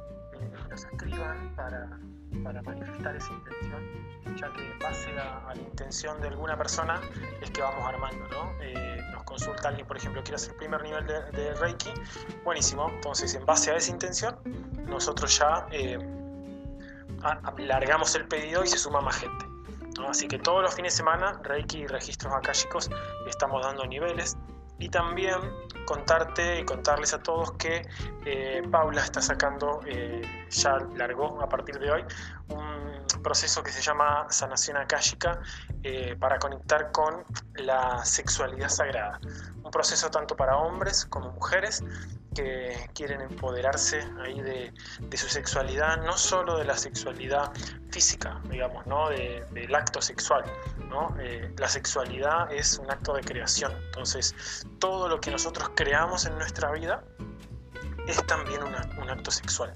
nos escriban para, manifestar esa intención, ya que en base a, la intención de alguna persona es que vamos armando, ¿no? Eh, nos consulta alguien, por ejemplo, quiere hacer el primer nivel de, Reiki, buenísimo, entonces en base a esa intención, nosotros ya eh, alargamos el pedido y se suma más gente. Así que todos los fines de semana, Reiki y registros akáshicos, estamos dando niveles y también contarte y contarles a todos que eh, Paula está sacando, eh, ya largó a partir de hoy, un proceso que se llama sanación akáshica eh, para conectar con la sexualidad sagrada. Un proceso tanto para hombres como mujeres que quieren empoderarse ahí de, su sexualidad, no solo de la sexualidad física, digamos, ¿no? del acto sexual. ¿no? Eh, la sexualidad es un acto de creación, entonces todo lo que nosotros creamos en nuestra vida es también un acto sexual.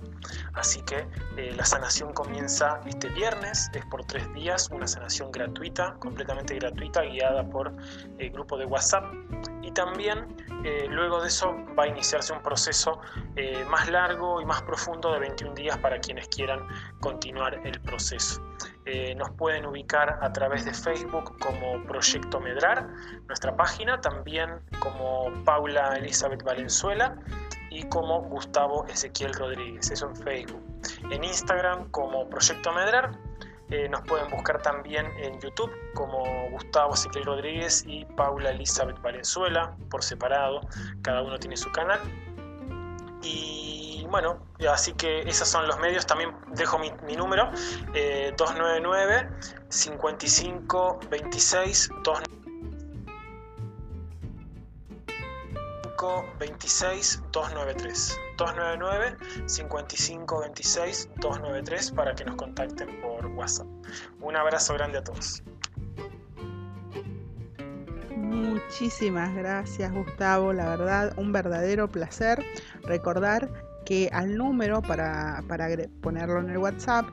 Así que eh, la sanación comienza este viernes, es por tres días, una sanación gratuita, completamente gratuita, guiada por el grupo de WhatsApp. Y también eh, luego de eso va a iniciarse un proceso eh, más largo y más profundo de 21 días para quienes quieran continuar el proceso. nos pueden ubicar a través de Facebook como Proyecto Medrar, nuestra página, también como Paula Elizabeth Valenzuela y como Gustavo Ezequiel Rodríguez, eso en Facebook. En Instagram como Proyecto Medrar. Eh, nos pueden buscar también en YouTube como Gustavo Ezequiel Rodríguez y Paula Elizabeth Valenzuela por separado. Cada uno tiene su canal. Y bueno, así que esos son los medios. También dejo mi, número: 299 55 26 299 26 293 299 55 26 293 para que nos contacten por WhatsApp. Un abrazo grande a todos. Muchísimas gracias Gustavo, la verdad un verdadero placer recordar que al número para, para ponerlo en el WhatsApp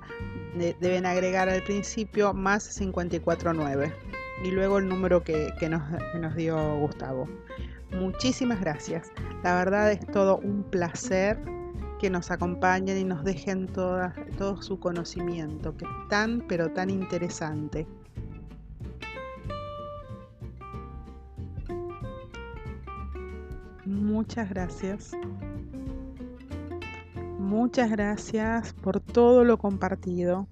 deben agregar al principio más 549 y luego el número que, que, nos, que nos dio Gustavo. Muchísimas gracias. La verdad es todo un placer que nos acompañen y nos dejen todo su conocimiento, que es tan, pero tan interesante. Muchas gracias. Muchas gracias por todo lo compartido.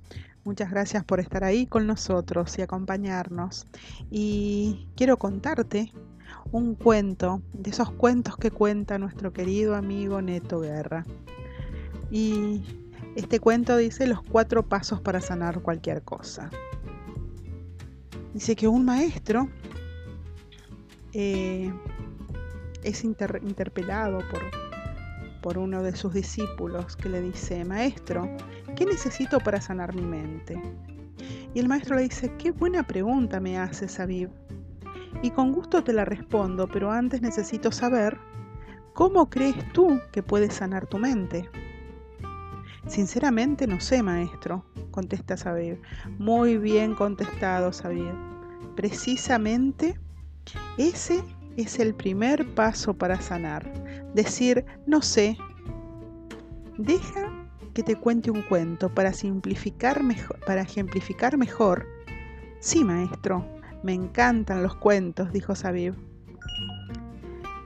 Muchas gracias por estar ahí con nosotros y acompañarnos. Y quiero contarte un cuento, de esos cuentos que cuenta nuestro querido amigo Neto Guerra. Y este cuento dice los cuatro pasos para sanar cualquier cosa. Dice que un maestro eh, es interpelado por, por uno de sus discípulos que le dice, maestro, ¿qué necesito para sanar mi mente? Y el maestro le dice, qué buena pregunta me haces, Aviv y con gusto te la respondo, pero antes necesito saber cómo crees tú que puedes sanar tu mente. Sinceramente no sé, maestro, contesta Sabir. Muy bien contestado, Sabir. precisamente ese es el primer paso para sanar. Decir, no sé, deja que te cuente un cuento para, simplificar mejor, para ejemplificar mejor. Sí, maestro, me encantan los cuentos, dijo Sabib.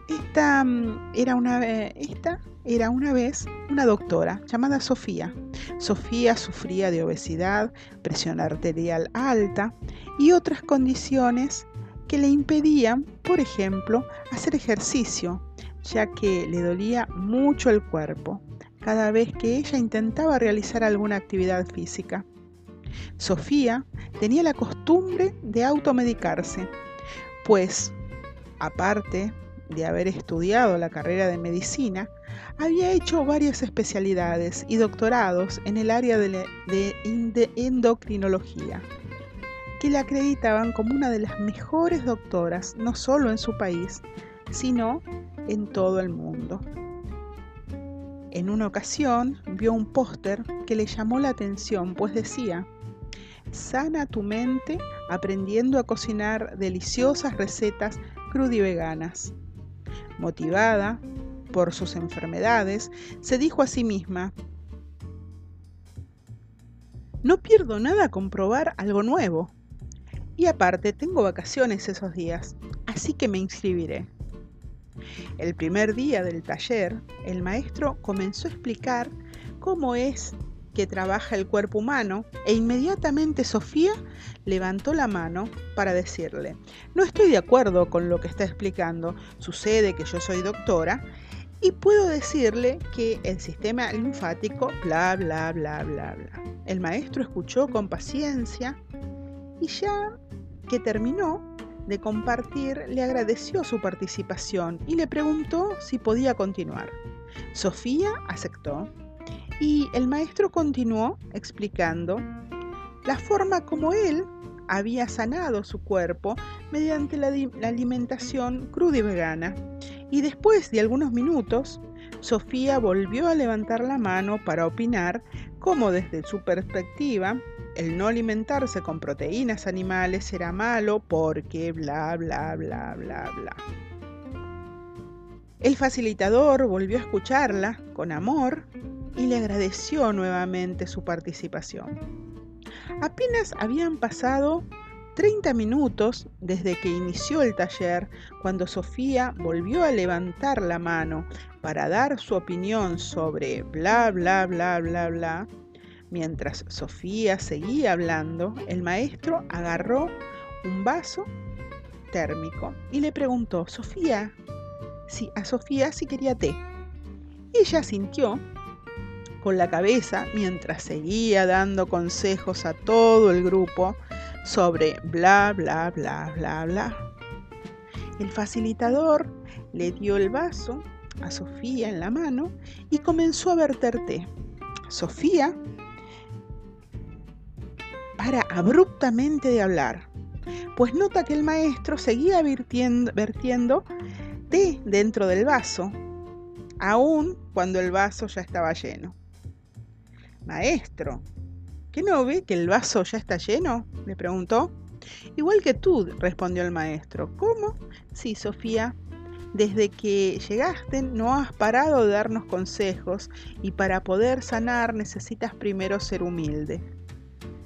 Esta mm, era una, esta era una vez una doctora llamada Sofía. Sofía sufría de obesidad, presión arterial alta y otras condiciones que le impedían, por ejemplo, hacer ejercicio, ya que le dolía mucho el cuerpo cada vez que ella intentaba realizar alguna actividad física. Sofía tenía la costumbre de automedicarse, pues, aparte de haber estudiado la carrera de medicina, había hecho varias especialidades y doctorados en el área de, endocrinología, que la acreditaban como una de las mejores doctoras, no solo en su país, sino en todo el mundo. En una ocasión vio un póster que le llamó la atención, pues decía, sana tu mente aprendiendo a cocinar deliciosas recetas crudiveganas. Motivada por sus enfermedades, se dijo a sí misma, no pierdo nada con probar algo nuevo. Y aparte tengo vacaciones esos días, así que me inscribiré. El primer día del taller, el maestro comenzó a explicar cómo es que trabaja el cuerpo humano e inmediatamente Sofía levantó la mano para decirle, no estoy de acuerdo con lo que está explicando, sucede que yo soy doctora y puedo decirle que el sistema linfático, bla, bla, bla, bla, bla. El maestro escuchó con paciencia y ya que terminó, de compartir, le agradeció su participación y le preguntó si podía continuar. Sofía aceptó y el maestro continuó explicando la forma como él había sanado su cuerpo mediante la, alimentación cruda y vegana. Y después de algunos minutos, Sofía volvió a levantar la mano para opinar cómo desde su perspectiva el no alimentarse con proteínas animales era malo porque bla, bla, bla, bla, bla. El facilitador volvió a escucharla con amor y le agradeció nuevamente su participación. Apenas habían pasado 30 minutos desde que inició el taller cuando Sofía volvió a levantar la mano para dar su opinión sobre bla, bla, bla, bla, bla Mientras Sofía seguía hablando, el maestro agarró un vaso térmico y le preguntó, Sofía, si, a Sofía si quería té. Ella sintió con la cabeza mientras seguía dando consejos a todo el grupo sobre bla, bla, bla, bla, bla. El facilitador le dio el vaso a Sofía en la mano y comenzó a verter té. Sofía para abruptamente de hablar, pues nota que el maestro seguía vertiendo, vertiendo té dentro del vaso, aun cuando el vaso ya estaba lleno. Maestro, ¿qué no ve que el vaso ya está lleno? le preguntó. Igual que tú, respondió el maestro. ¿Cómo? Sí, Sofía. Desde que llegaste no has parado de darnos consejos y para poder sanar necesitas primero ser humilde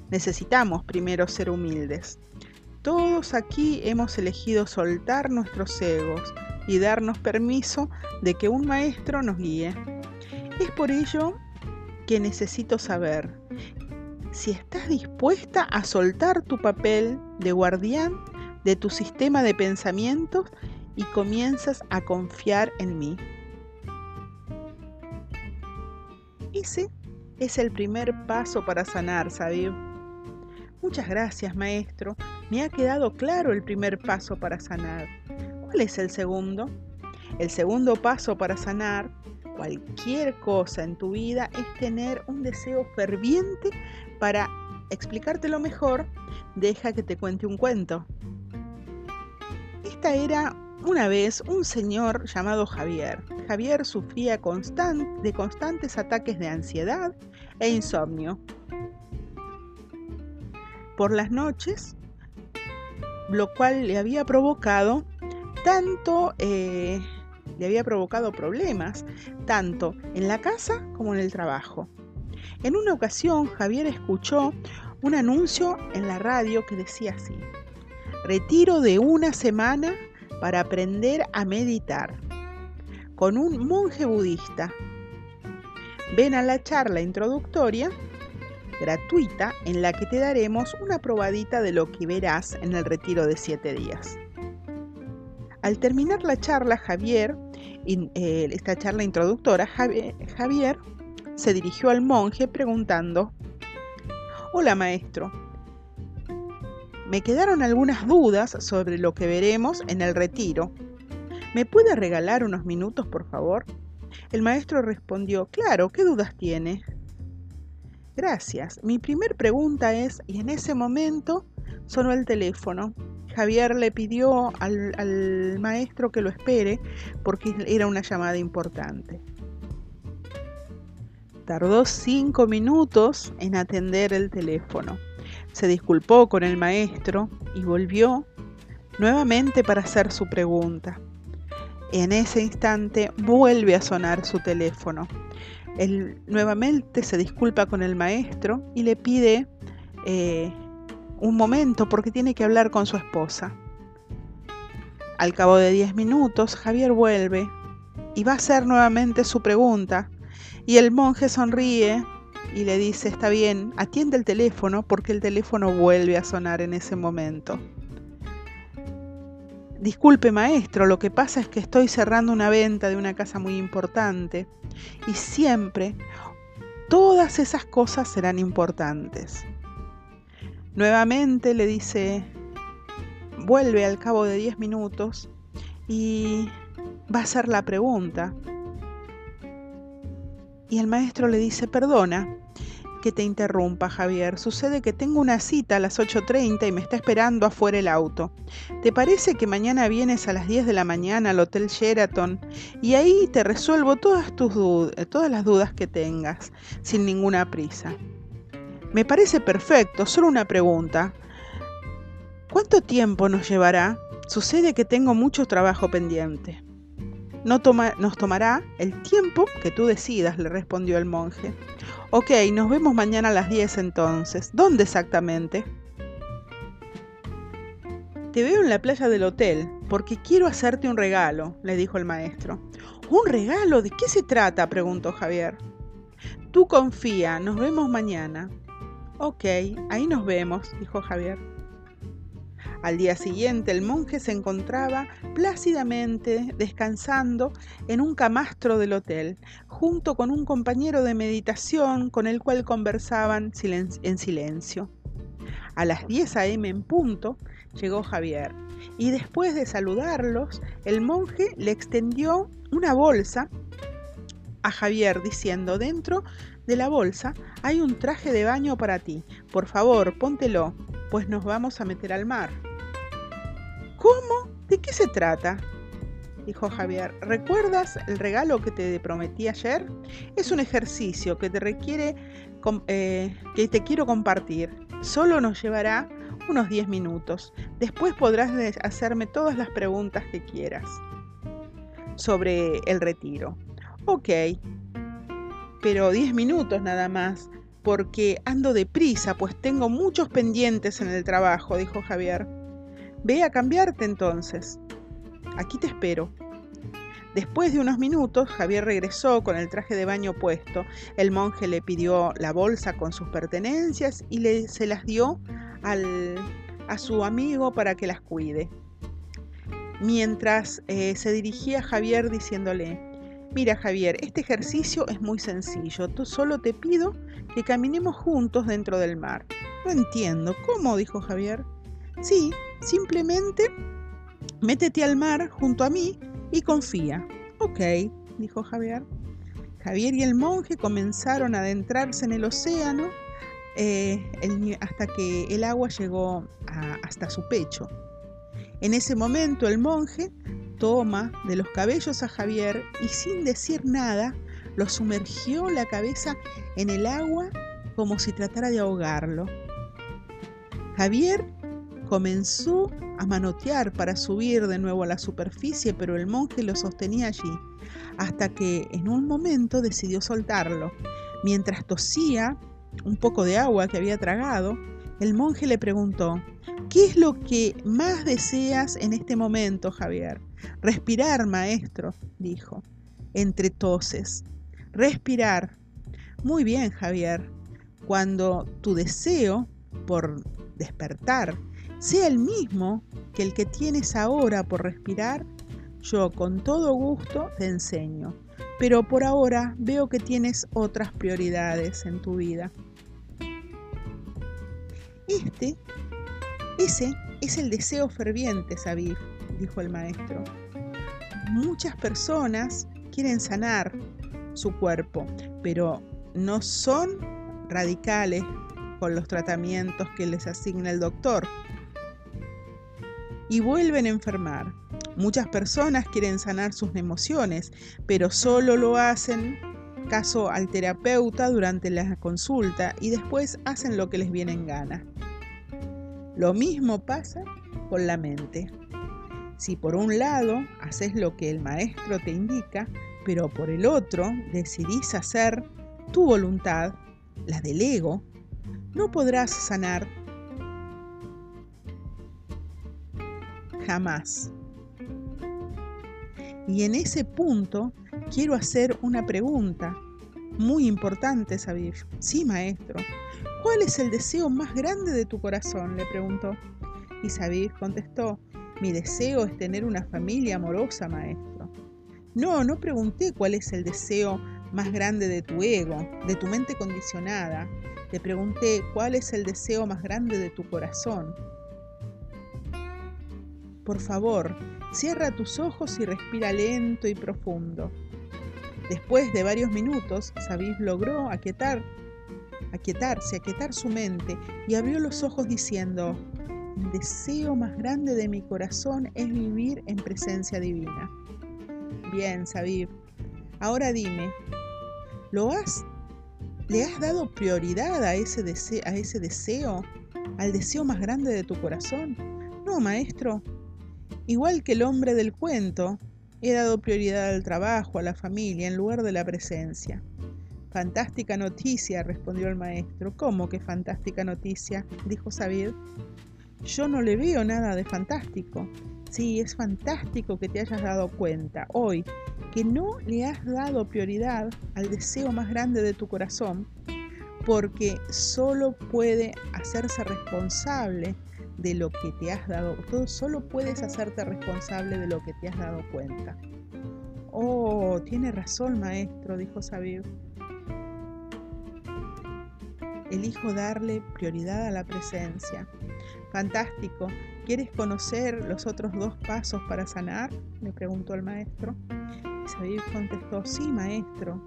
necesitamos primero ser humildes. Todos aquí hemos elegido soltar nuestros egos y darnos permiso de que un maestro nos guíe. Es por ello que necesito saber si estás dispuesta a soltar tu papel de guardián de tu sistema de pensamientos y comienzas a confiar en mí. Ese es el primer paso para sanar, ¿sabes? Muchas gracias, maestro. Me ha quedado claro el primer paso para sanar. ¿Cuál es el segundo? El segundo paso para sanar cualquier cosa en tu vida es tener un deseo ferviente para explicártelo mejor. Deja que te cuente un cuento. Esta era una vez un señor llamado Javier. Javier sufría de constantes ataques de ansiedad e insomnio. Por las noches lo cual le había provocado tanto, eh, le había provocado problemas, tanto en la casa como en el trabajo. En una ocasión, Javier escuchó un anuncio en la radio que decía así, retiro de una semana para aprender a meditar con un monje budista. Ven a la charla introductoria gratuita en la que te daremos una probadita de lo que verás en el retiro de siete días. Al terminar la charla, Javier, eh, esta charla introductora, Javier se dirigió al monje preguntando, Hola maestro, me quedaron algunas dudas sobre lo que veremos en el retiro. ¿Me puede regalar unos minutos, por favor? El maestro respondió, claro, ¿qué dudas tiene? Gracias. Mi primer pregunta es, y en ese momento sonó el teléfono. Javier le pidió al, maestro que lo espere porque era una llamada importante. Tardó cinco minutos en atender el teléfono. Se disculpó con el maestro y volvió nuevamente para hacer su pregunta. En ese instante vuelve a sonar su teléfono. Él nuevamente se disculpa con el maestro y le pide eh, un momento porque tiene que hablar con su esposa. Al cabo de 10 minutos, Javier vuelve y va a hacer nuevamente su pregunta. Y el monje sonríe y le dice, está bien, atiende el teléfono porque el teléfono vuelve a sonar en ese momento. Disculpe maestro, lo que pasa es que estoy cerrando una venta de una casa muy importante y siempre todas esas cosas serán importantes. Nuevamente le dice, vuelve al cabo de 10 minutos y va a hacer la pregunta. Y el maestro le dice, perdona, que te interrumpa, Javier. Sucede que tengo una cita a las 8.30 y me está esperando afuera el auto. ¿Te parece que mañana vienes a las 10 de la mañana al Hotel Sheraton y ahí te resuelvo todas, tus todas las dudas que tengas, sin ninguna prisa? Me parece perfecto, solo una pregunta. ¿Cuánto tiempo nos llevará? Sucede que tengo mucho trabajo pendiente. No toma, nos tomará el tiempo que tú decidas, le respondió el monje. Ok, nos vemos mañana a las 10 entonces. ¿Dónde exactamente? Te veo en la playa del hotel, porque quiero hacerte un regalo, le dijo el maestro. ¿Un regalo? ¿De qué se trata? preguntó Javier. Tú confía, nos vemos mañana. Ok, ahí nos vemos, dijo Javier. Al día siguiente el monje se encontraba plácidamente descansando en un camastro del hotel, junto con un compañero de meditación con el cual conversaban en silencio. A las 10 a.m. en punto llegó Javier y después de saludarlos, el monje le extendió una bolsa a Javier diciendo, dentro de la bolsa hay un traje de baño para ti. Por favor, póntelo, pues nos vamos a meter al mar. ¿Cómo? ¿De qué se trata? dijo Javier. ¿Recuerdas el regalo que te prometí ayer? Es un ejercicio que te requiere, eh, que te quiero compartir. Solo nos llevará unos 10 minutos. Después podrás hacerme todas las preguntas que quieras sobre el retiro. Ok, pero 10 minutos nada más, porque ando deprisa, pues tengo muchos pendientes en el trabajo, dijo Javier. Ve a cambiarte entonces. Aquí te espero. Después de unos minutos, Javier regresó con el traje de baño puesto. El monje le pidió la bolsa con sus pertenencias y le, se las dio a su amigo para que las cuide. Mientras eh, se dirigía a Javier diciéndole, mira Javier, este ejercicio es muy sencillo, tú solo te pido que caminemos juntos dentro del mar. No entiendo, ¿cómo? dijo Javier. Sí, simplemente métete al mar junto a mí y confía. Ok, dijo Javier. Javier y el monje comenzaron a adentrarse en el océano eh, hasta que el agua llegó hasta su pecho. En ese momento el monje toma de los cabellos a Javier y sin decir nada lo sumergió la cabeza en el agua como si tratara de ahogarlo. Javier Comenzó a manotear para subir de nuevo a la superficie, pero el monje lo sostenía allí, hasta que en un momento decidió soltarlo. Mientras tosía un poco de agua que había tragado, el monje le preguntó, ¿qué es lo que más deseas en este momento, Javier? Respirar, maestro, dijo, entre toses. Respirar. Muy bien, Javier. Cuando tu deseo por despertar sea el mismo que el que tienes ahora por respirar, yo con todo gusto te enseño. Pero por ahora veo que tienes otras prioridades en tu vida. Este, ese es el deseo ferviente, Sabif, dijo el maestro. Muchas personas quieren sanar su cuerpo, pero no son radicales con los tratamientos que les asigna el doctor y vuelven a enfermar. Muchas personas quieren sanar sus emociones, pero solo lo hacen caso al terapeuta durante la consulta y después hacen lo que les viene en gana. Lo mismo pasa con la mente. Si por un lado haces lo que el maestro te indica, pero por el otro decidís hacer tu voluntad, la del ego, no podrás sanar jamás. Y en ese punto quiero hacer una pregunta muy importante, Sabif. Sí, maestro. ¿Cuál es el deseo más grande de tu corazón? le preguntó. Y Sabif contestó, mi deseo es tener una familia amorosa, maestro. No, no pregunté cuál es el deseo más grande de tu ego, de tu mente condicionada. Te pregunté cuál es el deseo más grande de tu corazón. Por favor, cierra tus ojos y respira lento y profundo. Después de varios minutos, Sabif logró aquietar, aquietarse, aquietar su mente y abrió los ojos diciendo, deseo más grande de mi corazón es vivir en presencia divina. Bien, Sabif, ahora dime, ¿lo has, le has dado prioridad a ese, deseo, a ese deseo, al deseo más grande de tu corazón? No, maestro, Igual que el hombre del cuento, he dado prioridad al trabajo, a la familia, en lugar de la presencia. Fantástica noticia, respondió el maestro. ¿Cómo que fantástica noticia? dijo Sabid. Yo no le veo nada de fantástico. Sí, es fantástico que te hayas dado cuenta hoy que no le has dado prioridad al deseo más grande de tu corazón, porque solo puede hacerse responsable de lo que te has dado, todo solo puedes hacerte responsable de lo que te has dado cuenta. Oh, tiene razón, maestro, dijo Sabir. Elijo darle prioridad a la presencia. Fantástico. ¿Quieres conocer los otros dos pasos para sanar? le preguntó el maestro. Y Sabir contestó, sí, maestro.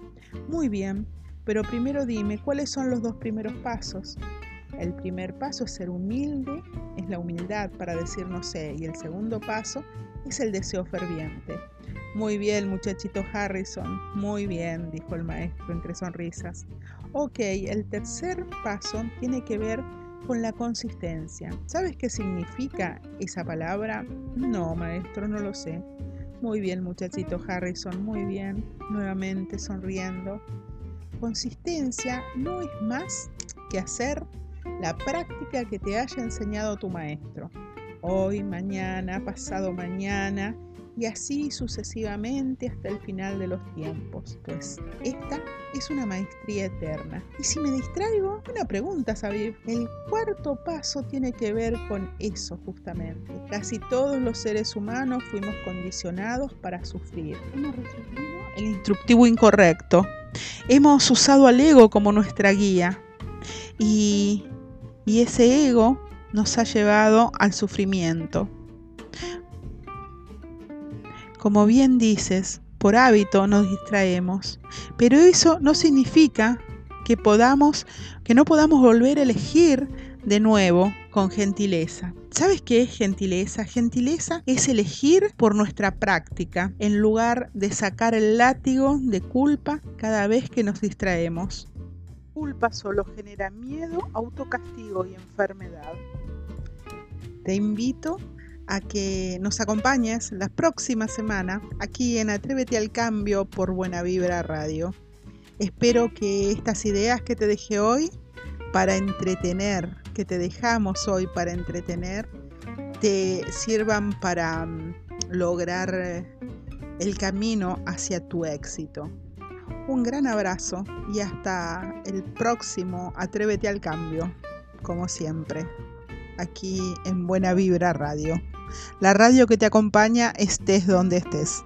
Muy bien, pero primero dime, ¿cuáles son los dos primeros pasos? El primer paso es ser humilde, es la humildad para decir no sé, y el segundo paso es el deseo ferviente. Muy bien, muchachito Harrison, muy bien, dijo el maestro entre sonrisas. Ok, el tercer paso tiene que ver con la consistencia. ¿Sabes qué significa esa palabra? No, maestro, no lo sé. Muy bien, muchachito Harrison, muy bien. Nuevamente sonriendo. Consistencia no es más que hacer la práctica que te haya enseñado tu maestro. Hoy, mañana, pasado mañana y así sucesivamente hasta el final de los tiempos, pues esta es una maestría eterna. Y si me distraigo, una pregunta, Sabir. El cuarto paso tiene que ver con eso justamente. Casi todos los seres humanos fuimos condicionados para sufrir. Hemos recibido el instructivo incorrecto. Hemos usado al ego como nuestra guía. Y y ese ego nos ha llevado al sufrimiento. Como bien dices, por hábito nos distraemos, pero eso no significa que podamos que no podamos volver a elegir de nuevo con gentileza. ¿Sabes qué es gentileza? Gentileza es elegir por nuestra práctica en lugar de sacar el látigo de culpa cada vez que nos distraemos culpa solo genera miedo, autocastigo y enfermedad. Te invito a que nos acompañes la próxima semana aquí en Atrévete al Cambio por Buena Vibra Radio. Espero que estas ideas que te dejé hoy para entretener, que te dejamos hoy para entretener, te sirvan para mm, lograr el camino hacia tu éxito. Un gran abrazo y hasta el próximo Atrévete al Cambio, como siempre, aquí en Buena Vibra Radio. La radio que te acompaña estés donde estés.